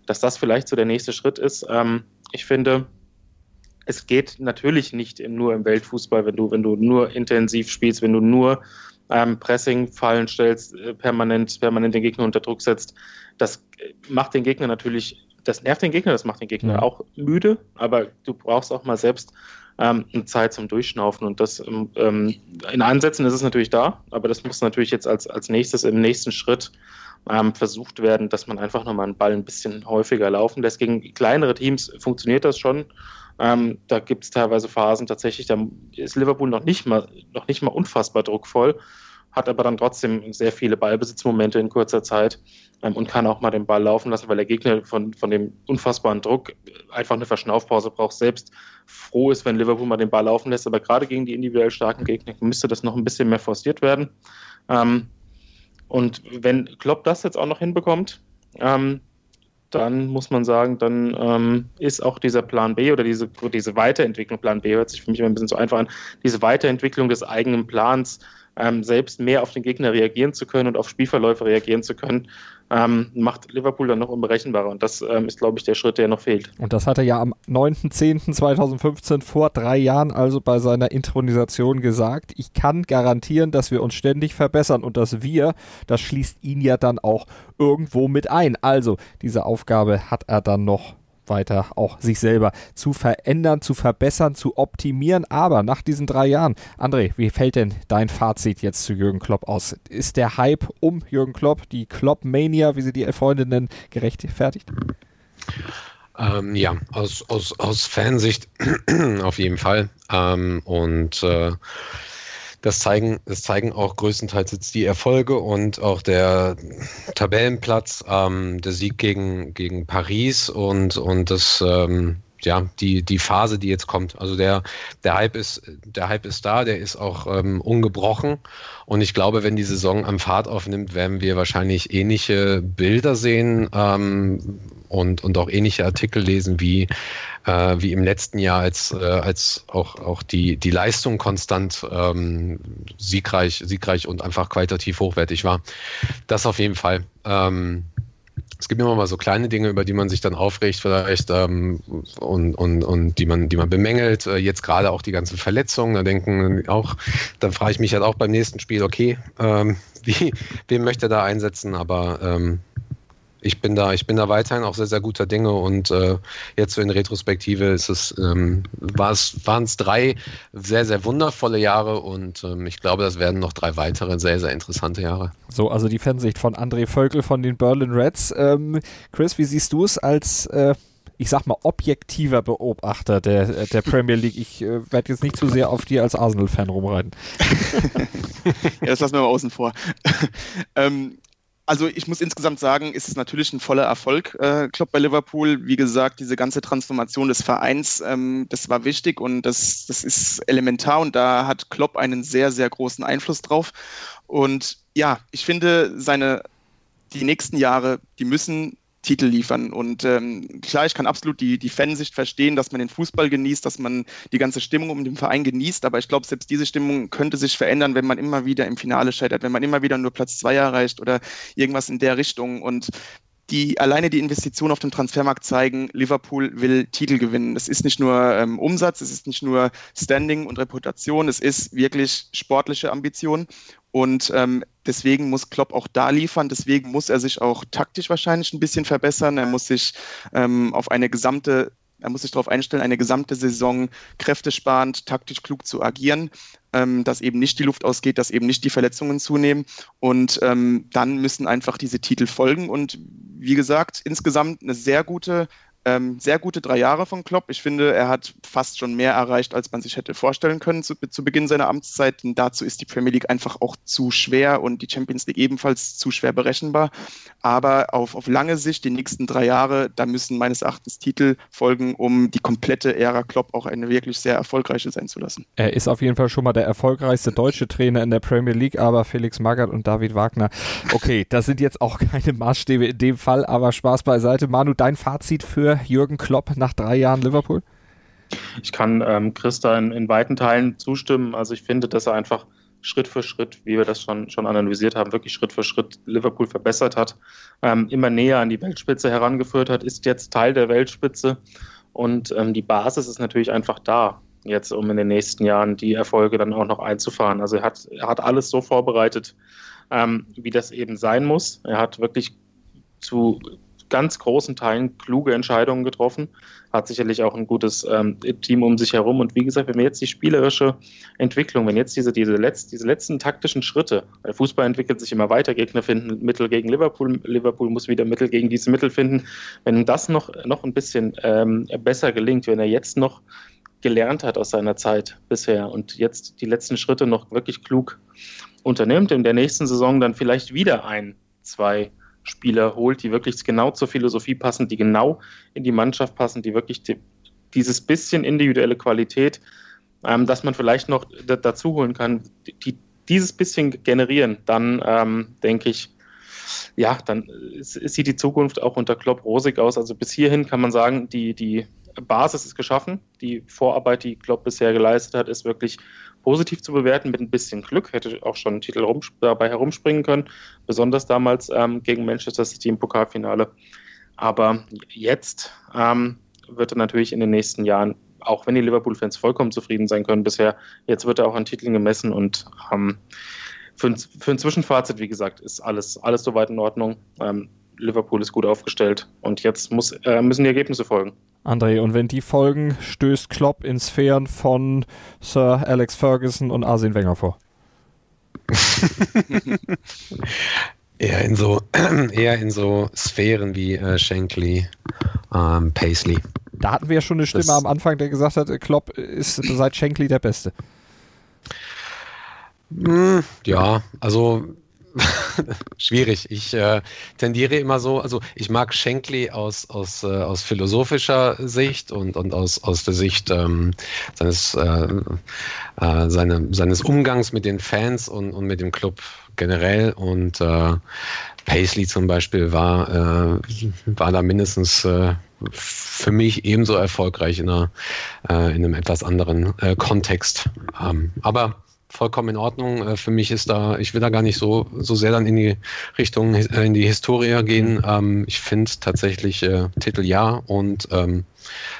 dass das vielleicht so der nächste Schritt ist. Ähm, ich finde, es geht natürlich nicht nur im Weltfußball, wenn du, wenn du nur intensiv spielst, wenn du nur ähm, Pressing fallen stellst, äh, permanent, permanent den Gegner unter Druck setzt. Das macht den Gegner natürlich, das nervt den Gegner, das macht den Gegner ja. auch müde, aber du brauchst auch mal selbst ähm, eine Zeit zum Durchschnaufen. Und das ähm, in Ansätzen ist es natürlich da, aber das muss natürlich jetzt als, als nächstes im nächsten Schritt ähm, versucht werden, dass man einfach nochmal einen Ball ein bisschen häufiger laufen lässt. Gegen kleinere Teams funktioniert das schon. Ähm, da gibt es teilweise Phasen tatsächlich, da ist Liverpool noch nicht mal, noch nicht mal unfassbar druckvoll, hat aber dann trotzdem sehr viele Ballbesitzmomente in kurzer Zeit ähm, und kann auch mal den Ball laufen lassen, weil der Gegner von, von dem unfassbaren Druck einfach eine Verschnaufpause braucht, selbst froh ist, wenn Liverpool mal den Ball laufen lässt. Aber gerade gegen die individuell starken Gegner müsste das noch ein bisschen mehr forciert werden. Ähm, und wenn Klopp das jetzt auch noch hinbekommt, ähm, dann muss man sagen, dann ähm, ist auch dieser Plan B oder diese, diese Weiterentwicklung, Plan B hört sich für mich immer ein bisschen so einfach an, diese Weiterentwicklung des eigenen Plans, ähm, selbst mehr auf den Gegner reagieren zu können und auf Spielverläufe reagieren zu können, ähm, macht Liverpool dann noch unberechenbarer. Und das ähm, ist, glaube ich, der Schritt, der noch fehlt. Und das hat er ja am 9.10.2015 vor drei Jahren also bei seiner Intronisation gesagt. Ich kann garantieren, dass wir uns ständig verbessern und dass wir, das schließt ihn ja dann auch irgendwo mit ein. Also diese Aufgabe hat er dann noch weiter auch sich selber zu verändern, zu verbessern, zu optimieren. Aber nach diesen drei Jahren, André, wie fällt denn dein Fazit jetzt zu Jürgen Klopp aus? Ist der Hype um Jürgen Klopp, die Klopp-Mania, wie sie die Freundinnen gerechtfertigt? Ähm, ja, aus, aus, aus Fansicht auf jeden Fall. Ähm, und äh, das zeigen, das zeigen auch größtenteils jetzt die Erfolge und auch der Tabellenplatz, ähm, der Sieg gegen, gegen Paris und, und das, ähm, ja, die, die Phase, die jetzt kommt. Also der, der Hype ist, der Hype ist da, der ist auch ähm, ungebrochen. Und ich glaube, wenn die Saison am Fahrt aufnimmt, werden wir wahrscheinlich ähnliche Bilder sehen ähm, und, und auch ähnliche Artikel lesen wie äh, wie im letzten Jahr, als, äh, als auch, auch die, die Leistung konstant ähm, siegreich, siegreich und einfach qualitativ hochwertig war. Das auf jeden Fall. Ähm, es gibt immer mal so kleine Dinge, über die man sich dann aufregt, vielleicht ähm, und, und, und die man, die man bemängelt. Äh, jetzt gerade auch die ganzen Verletzungen, da denken auch, dann frage ich mich halt auch beim nächsten Spiel, okay, ähm, wie, wen möchte er da einsetzen? Aber ähm, ich bin da, ich bin da weiterhin auch sehr, sehr guter Dinge und äh, jetzt so in Retrospektive ist es, ähm, waren es drei sehr, sehr wundervolle Jahre und ähm, ich glaube, das werden noch drei weitere sehr, sehr interessante Jahre. So, also die Fansicht von André Völkel von den Berlin Reds. Ähm, Chris, wie siehst du es als äh, ich sag mal, objektiver Beobachter der, der Premier League. Ich äh, werde jetzt nicht zu sehr auf dir als Arsenal-Fan rumreiten. ja, das lassen wir mal außen vor. ähm, also ich muss insgesamt sagen, ist es natürlich ein voller Erfolg, äh, Club bei Liverpool. Wie gesagt, diese ganze Transformation des Vereins, ähm, das war wichtig und das, das ist elementar und da hat Klopp einen sehr, sehr großen Einfluss drauf. Und ja, ich finde, seine, die nächsten Jahre, die müssen Titel liefern. Und ähm, klar, ich kann absolut die, die Fansicht verstehen, dass man den Fußball genießt, dass man die ganze Stimmung um den Verein genießt. Aber ich glaube, selbst diese Stimmung könnte sich verändern, wenn man immer wieder im Finale scheitert, wenn man immer wieder nur Platz zwei erreicht oder irgendwas in der Richtung. Und die alleine die Investitionen auf dem Transfermarkt zeigen, Liverpool will Titel gewinnen. Es ist nicht nur ähm, Umsatz, es ist nicht nur Standing und Reputation, es ist wirklich sportliche Ambition. Und ähm, deswegen muss Klopp auch da liefern. Deswegen muss er sich auch taktisch wahrscheinlich ein bisschen verbessern. Er muss sich ähm, auf eine gesamte er muss sich darauf einstellen, eine gesamte Saison kräftesparend, taktisch klug zu agieren, ähm, dass eben nicht die Luft ausgeht, dass eben nicht die Verletzungen zunehmen. Und ähm, dann müssen einfach diese Titel folgen. Und wie gesagt, insgesamt eine sehr gute Ähm, sehr gute drei Jahre von Klopp. Ich finde, er hat fast schon mehr erreicht, als man sich hätte vorstellen können zu, zu Beginn seiner Amtszeit. Und dazu ist die Premier League einfach auch zu schwer und die Champions League ebenfalls zu schwer berechenbar. Aber auf, auf lange Sicht, die nächsten drei Jahre, da müssen meines Erachtens Titel folgen, um die komplette Ära Klopp auch eine wirklich sehr erfolgreiche sein zu lassen. Er ist auf jeden Fall schon mal der erfolgreichste deutsche Trainer in der Premier League, aber Felix Magath und David Wagner, okay, das sind jetzt auch keine Maßstäbe in dem Fall, aber Spaß beiseite. Manu, dein Fazit für Jürgen Klopp nach drei Jahren Liverpool? Ich kann ähm, Christa in, in weiten Teilen zustimmen. Also ich finde, dass er einfach Schritt für Schritt, wie wir das schon, schon analysiert haben, wirklich Schritt für Schritt Liverpool verbessert hat, ähm, immer näher an die Weltspitze herangeführt hat, ist jetzt Teil der Weltspitze und ähm, die Basis ist natürlich einfach da, jetzt um in den nächsten Jahren die Erfolge dann auch noch einzufahren. Also er hat, er hat alles so vorbereitet, ähm, wie das eben sein muss. Er hat wirklich zu ganz großen Teilen kluge Entscheidungen getroffen, hat sicherlich auch ein gutes ähm, Team um sich herum. Und wie gesagt, wenn wir jetzt die spielerische Entwicklung, wenn jetzt diese, diese, Letz-, diese letzten taktischen Schritte, weil Fußball entwickelt sich immer weiter, Gegner finden Mittel gegen Liverpool, Liverpool muss wieder Mittel gegen diese Mittel finden. Wenn das noch, noch ein bisschen ähm, besser gelingt, wenn er jetzt noch gelernt hat aus seiner Zeit bisher und jetzt die letzten Schritte noch wirklich klug unternimmt, in der nächsten Saison dann vielleicht wieder ein, zwei Spieler holt, die wirklich genau zur Philosophie passen, die genau in die Mannschaft passen, die wirklich die, dieses bisschen individuelle Qualität, ähm, dass man vielleicht noch dazu holen kann, die, dieses bisschen generieren, dann ähm, denke ich, ja, dann sieht die Zukunft auch unter Klopp rosig aus. Also bis hierhin kann man sagen, die, die Basis ist geschaffen. Die Vorarbeit, die Klopp bisher geleistet hat, ist wirklich positiv zu bewerten. Mit ein bisschen Glück hätte auch schon ein Titel rum, dabei herumspringen können, besonders damals ähm, gegen Manchester City im Pokalfinale. Aber jetzt ähm, wird er natürlich in den nächsten Jahren, auch wenn die Liverpool-Fans vollkommen zufrieden sein können bisher, jetzt wird er auch an Titeln gemessen und ähm, für, ein, für ein Zwischenfazit, wie gesagt, ist alles, alles soweit in Ordnung. Ähm, Liverpool ist gut aufgestellt und jetzt muss, äh, müssen die Ergebnisse folgen. André, und wenn die folgen, stößt Klopp in Sphären von Sir Alex Ferguson und Arsene Wenger vor? eher in so eher in so Sphären wie äh, Shankly, ähm, Paisley. Da hatten wir ja schon eine Stimme das am Anfang, der gesagt hat, Klopp ist seit Shankly der Beste. Hm, ja, also Schwierig. Ich äh, tendiere immer so, also ich mag Shankly aus, aus, äh, aus philosophischer Sicht und, und aus, aus der Sicht ähm, seines, äh, äh seine, seines Umgangs mit den Fans und, und mit dem Club generell. Und äh, Paisley zum Beispiel war, äh, war da mindestens für mich ebenso erfolgreich in, einer, in einem etwas anderen Kontext. Ähm, aber vollkommen in Ordnung. Äh, für mich ist da, ich will da gar nicht so, so sehr dann in die Richtung, äh, in die Historie gehen. Ähm, ich finde tatsächlich äh, Titel ja und ähm,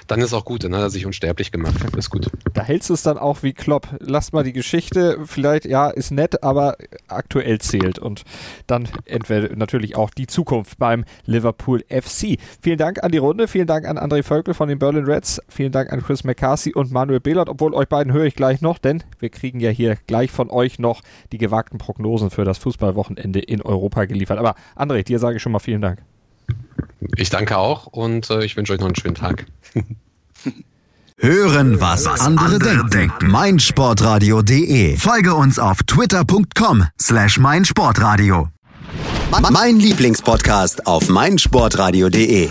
dann ist auch gut, dann hat er sich unsterblich gemacht. Ist gut. Da hältst du es dann auch wie Klopp. Lass mal die Geschichte, vielleicht, ja, ist nett, aber aktuell zählt. Und dann entweder natürlich auch die Zukunft beim Liverpool FC. Vielen Dank an die Runde, vielen Dank an André Völkel von den Berlin Reds, vielen Dank an Chris McCarthy und Manuel Behlert, obwohl euch beiden höre ich gleich noch, denn wir kriegen ja hier gleich von euch noch die gewagten Prognosen für das Fußballwochenende in Europa geliefert. Aber André, dir sage ich schon mal vielen Dank. Ich danke auch und äh, ich wünsche euch noch einen schönen Tag. Hören, was, andere, denken. denken. meinsportradio.de. Folge uns auf twitter.com slash meinsportradio. Mein Lieblingspodcast auf meinsportradio.de.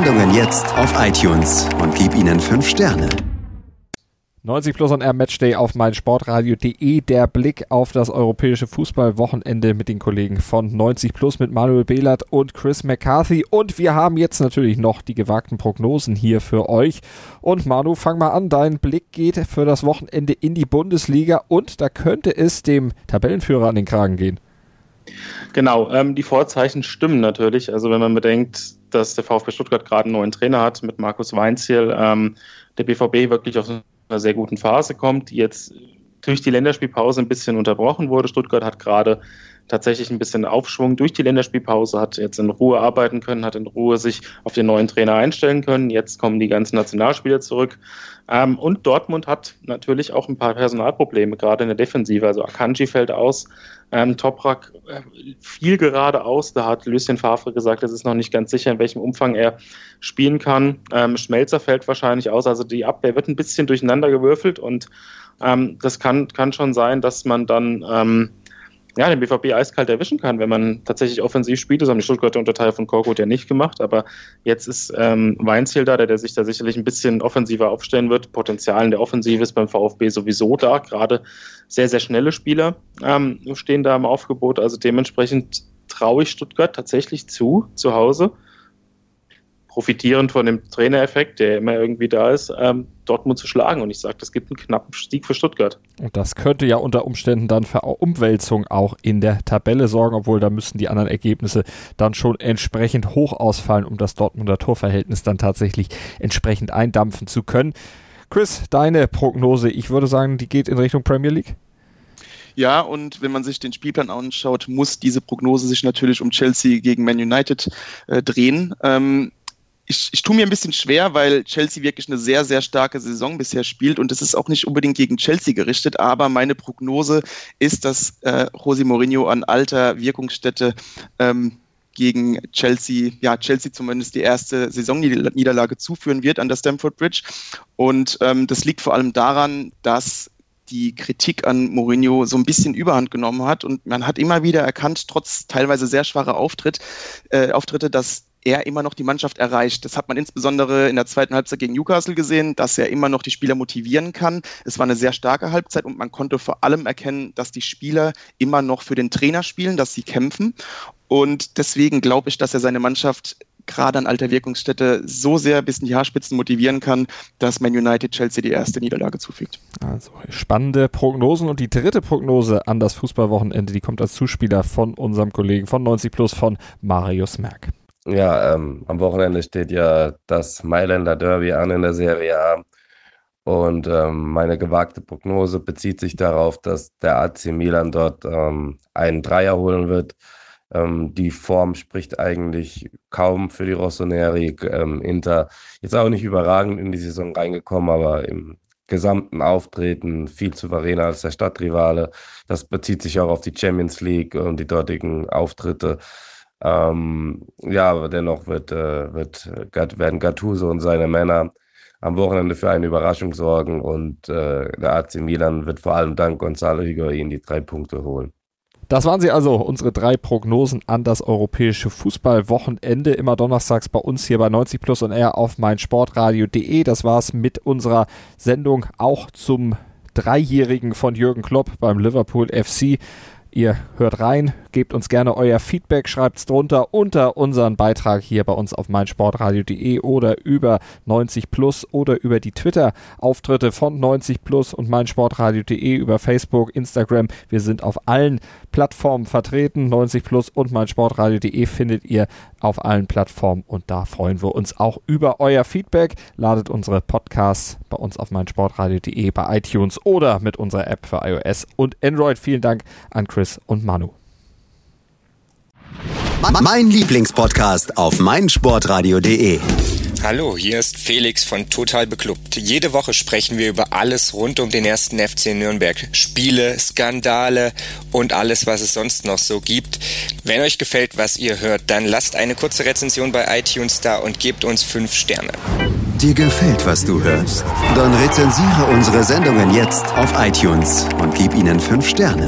Sendungen jetzt auf iTunes und gib ihnen 5 Sterne. 90 Plus on Air Matchday auf meinsportradio.de. Der Blick auf das europäische Fußballwochenende mit den Kollegen von 90 Plus mit Manuel Behlert und Chris McCarthy. Und wir haben jetzt natürlich noch die gewagten Prognosen hier für euch. Und Manu, fang mal an. Dein Blick geht für das Wochenende in die Bundesliga und da könnte es dem Tabellenführer an den Kragen gehen. Genau, ähm, die Vorzeichen stimmen natürlich. Also wenn man bedenkt, dass der VfB Stuttgart gerade einen neuen Trainer hat mit Markus Weinziel. Ähm, der BVB wirklich aus einer sehr guten Phase kommt, jetzt durch die Länderspielpause ein bisschen unterbrochen wurde. Stuttgart hat gerade tatsächlich ein bisschen Aufschwung durch die Länderspielpause, hat jetzt in Ruhe arbeiten können, hat in Ruhe sich auf den neuen Trainer einstellen können. Jetzt kommen die ganzen Nationalspieler zurück. Ähm, und Dortmund hat natürlich auch ein paar Personalprobleme, gerade in der Defensive. Also Akanji fällt aus, ähm, Toprak äh, gerade aus. Da hat Lucien Favre gesagt, es ist noch nicht ganz sicher, in welchem Umfang er spielen kann. Ähm, Schmelzer fällt wahrscheinlich aus. Also die Abwehr wird ein bisschen durcheinander gewürfelt und ähm, das kann, kann schon sein, dass man dann ähm, ja, den BVB eiskalt erwischen kann, wenn man tatsächlich offensiv spielt. Das haben die Stuttgarter unter Teil von Korkut ja nicht gemacht. Aber jetzt ist ähm, Weinziel da, der, der sich da sicherlich ein bisschen offensiver aufstellen wird. Potenzial in der Offensive ist beim VfB sowieso da. Gerade sehr, sehr schnelle Spieler ähm, stehen da im Aufgebot. Also dementsprechend traue ich Stuttgart tatsächlich zu, zu Hause profitierend von dem Trainereffekt, der immer irgendwie da ist, ähm, Dortmund zu schlagen. Und ich sage, das gibt einen knappen Sieg für Stuttgart. Und das könnte ja unter Umständen dann für Umwälzung auch in der Tabelle sorgen, obwohl da müssten die anderen Ergebnisse dann schon entsprechend hoch ausfallen, um das Dortmunder Torverhältnis dann tatsächlich entsprechend eindampfen zu können. Chris, deine Prognose, ich würde sagen, die geht in Richtung Premier League. Ja, und wenn man sich den Spielplan anschaut, muss diese Prognose sich natürlich um Chelsea gegen Man United äh, drehen. Ähm, ich, ich tue mir ein bisschen schwer, weil Chelsea wirklich eine sehr, sehr starke Saison bisher spielt und es ist auch nicht unbedingt gegen Chelsea gerichtet, aber meine Prognose ist, dass äh, José Mourinho an alter Wirkungsstätte ähm, gegen Chelsea, ja, Chelsea zumindest die erste Saisonniederlage zuführen wird an der Stamford Bridge. Und ähm, das liegt vor allem daran, dass die Kritik an Mourinho so ein bisschen überhand genommen hat und man hat immer wieder erkannt, trotz teilweise sehr schwacher Auftritt, äh, Auftritte, dass er immer noch die Mannschaft erreicht. Das hat man insbesondere in der zweiten Halbzeit gegen Newcastle gesehen, dass er immer noch die Spieler motivieren kann. Es war eine sehr starke Halbzeit und man konnte vor allem erkennen, dass die Spieler immer noch für den Trainer spielen, dass sie kämpfen. Und deswegen glaube ich, dass er seine Mannschaft gerade an alter Wirkungsstätte so sehr bis in die Haarspitzen motivieren kann, dass Man United Chelsea die erste Niederlage zufügt. Also spannende Prognosen und die dritte Prognose an das Fußballwochenende, die kommt als Zuspieler von unserem Kollegen von 90 Plus von Marius Merck. Ja, ähm, am Wochenende steht ja das Mailänder Derby an in der Serie A. Und ähm, meine gewagte Prognose bezieht sich darauf, dass der AC Milan dort ähm, einen Dreier holen wird. Ähm, die Form spricht eigentlich kaum für die Rossoneri. Ähm, Inter ist auch nicht überragend in die Saison reingekommen, aber im gesamten Auftreten viel souveräner als der Stadtrivale. Das bezieht sich auch auf die Champions League und die dortigen Auftritte. Ähm, ja, aber dennoch wird, äh, wird, werden Gattuso und seine Männer am Wochenende für eine Überraschung sorgen und äh, der AC Milan wird vor allem dank Gonzalo Higuain die drei Punkte holen. Das waren sie also, unsere drei Prognosen an das europäische Fußballwochenende. Immer donnerstags bei uns hier bei 90 Plus und R auf meinsportradio.de. Das war's mit unserer Sendung auch zum Dreijährigen von Jürgen Klopp beim Liverpool FC. Ihr hört rein, gebt uns gerne euer Feedback, schreibt es drunter unter unseren Beitrag hier bei uns auf meinsportradio.de oder über 90 Plus oder über die Twitter-Auftritte von 90 Plus und meinsportradio.de über Facebook, Instagram. Wir sind auf allen Plattformen vertreten. 90 Plus und meinsportradio.de findet ihr auf allen Plattformen und da freuen wir uns auch über euer Feedback. Ladet unsere Podcasts bei uns auf meinsportradio.de, bei iTunes oder mit unserer App für iOS und Android. Vielen Dank an Chris und Manu. Mein Lieblingspodcast auf meinsportradio.de. Hallo, hier ist Felix von Total Beklubbt. Jede Woche sprechen wir über alles rund um den ersten FC Nürnberg. Spiele, Skandale und alles, was es sonst noch so gibt. Wenn euch gefällt, was ihr hört, dann lasst eine kurze Rezension bei iTunes da und gebt uns 5 Sterne. Dir gefällt, was du hörst? Dann rezensiere unsere Sendungen jetzt auf iTunes und gib ihnen 5 Sterne.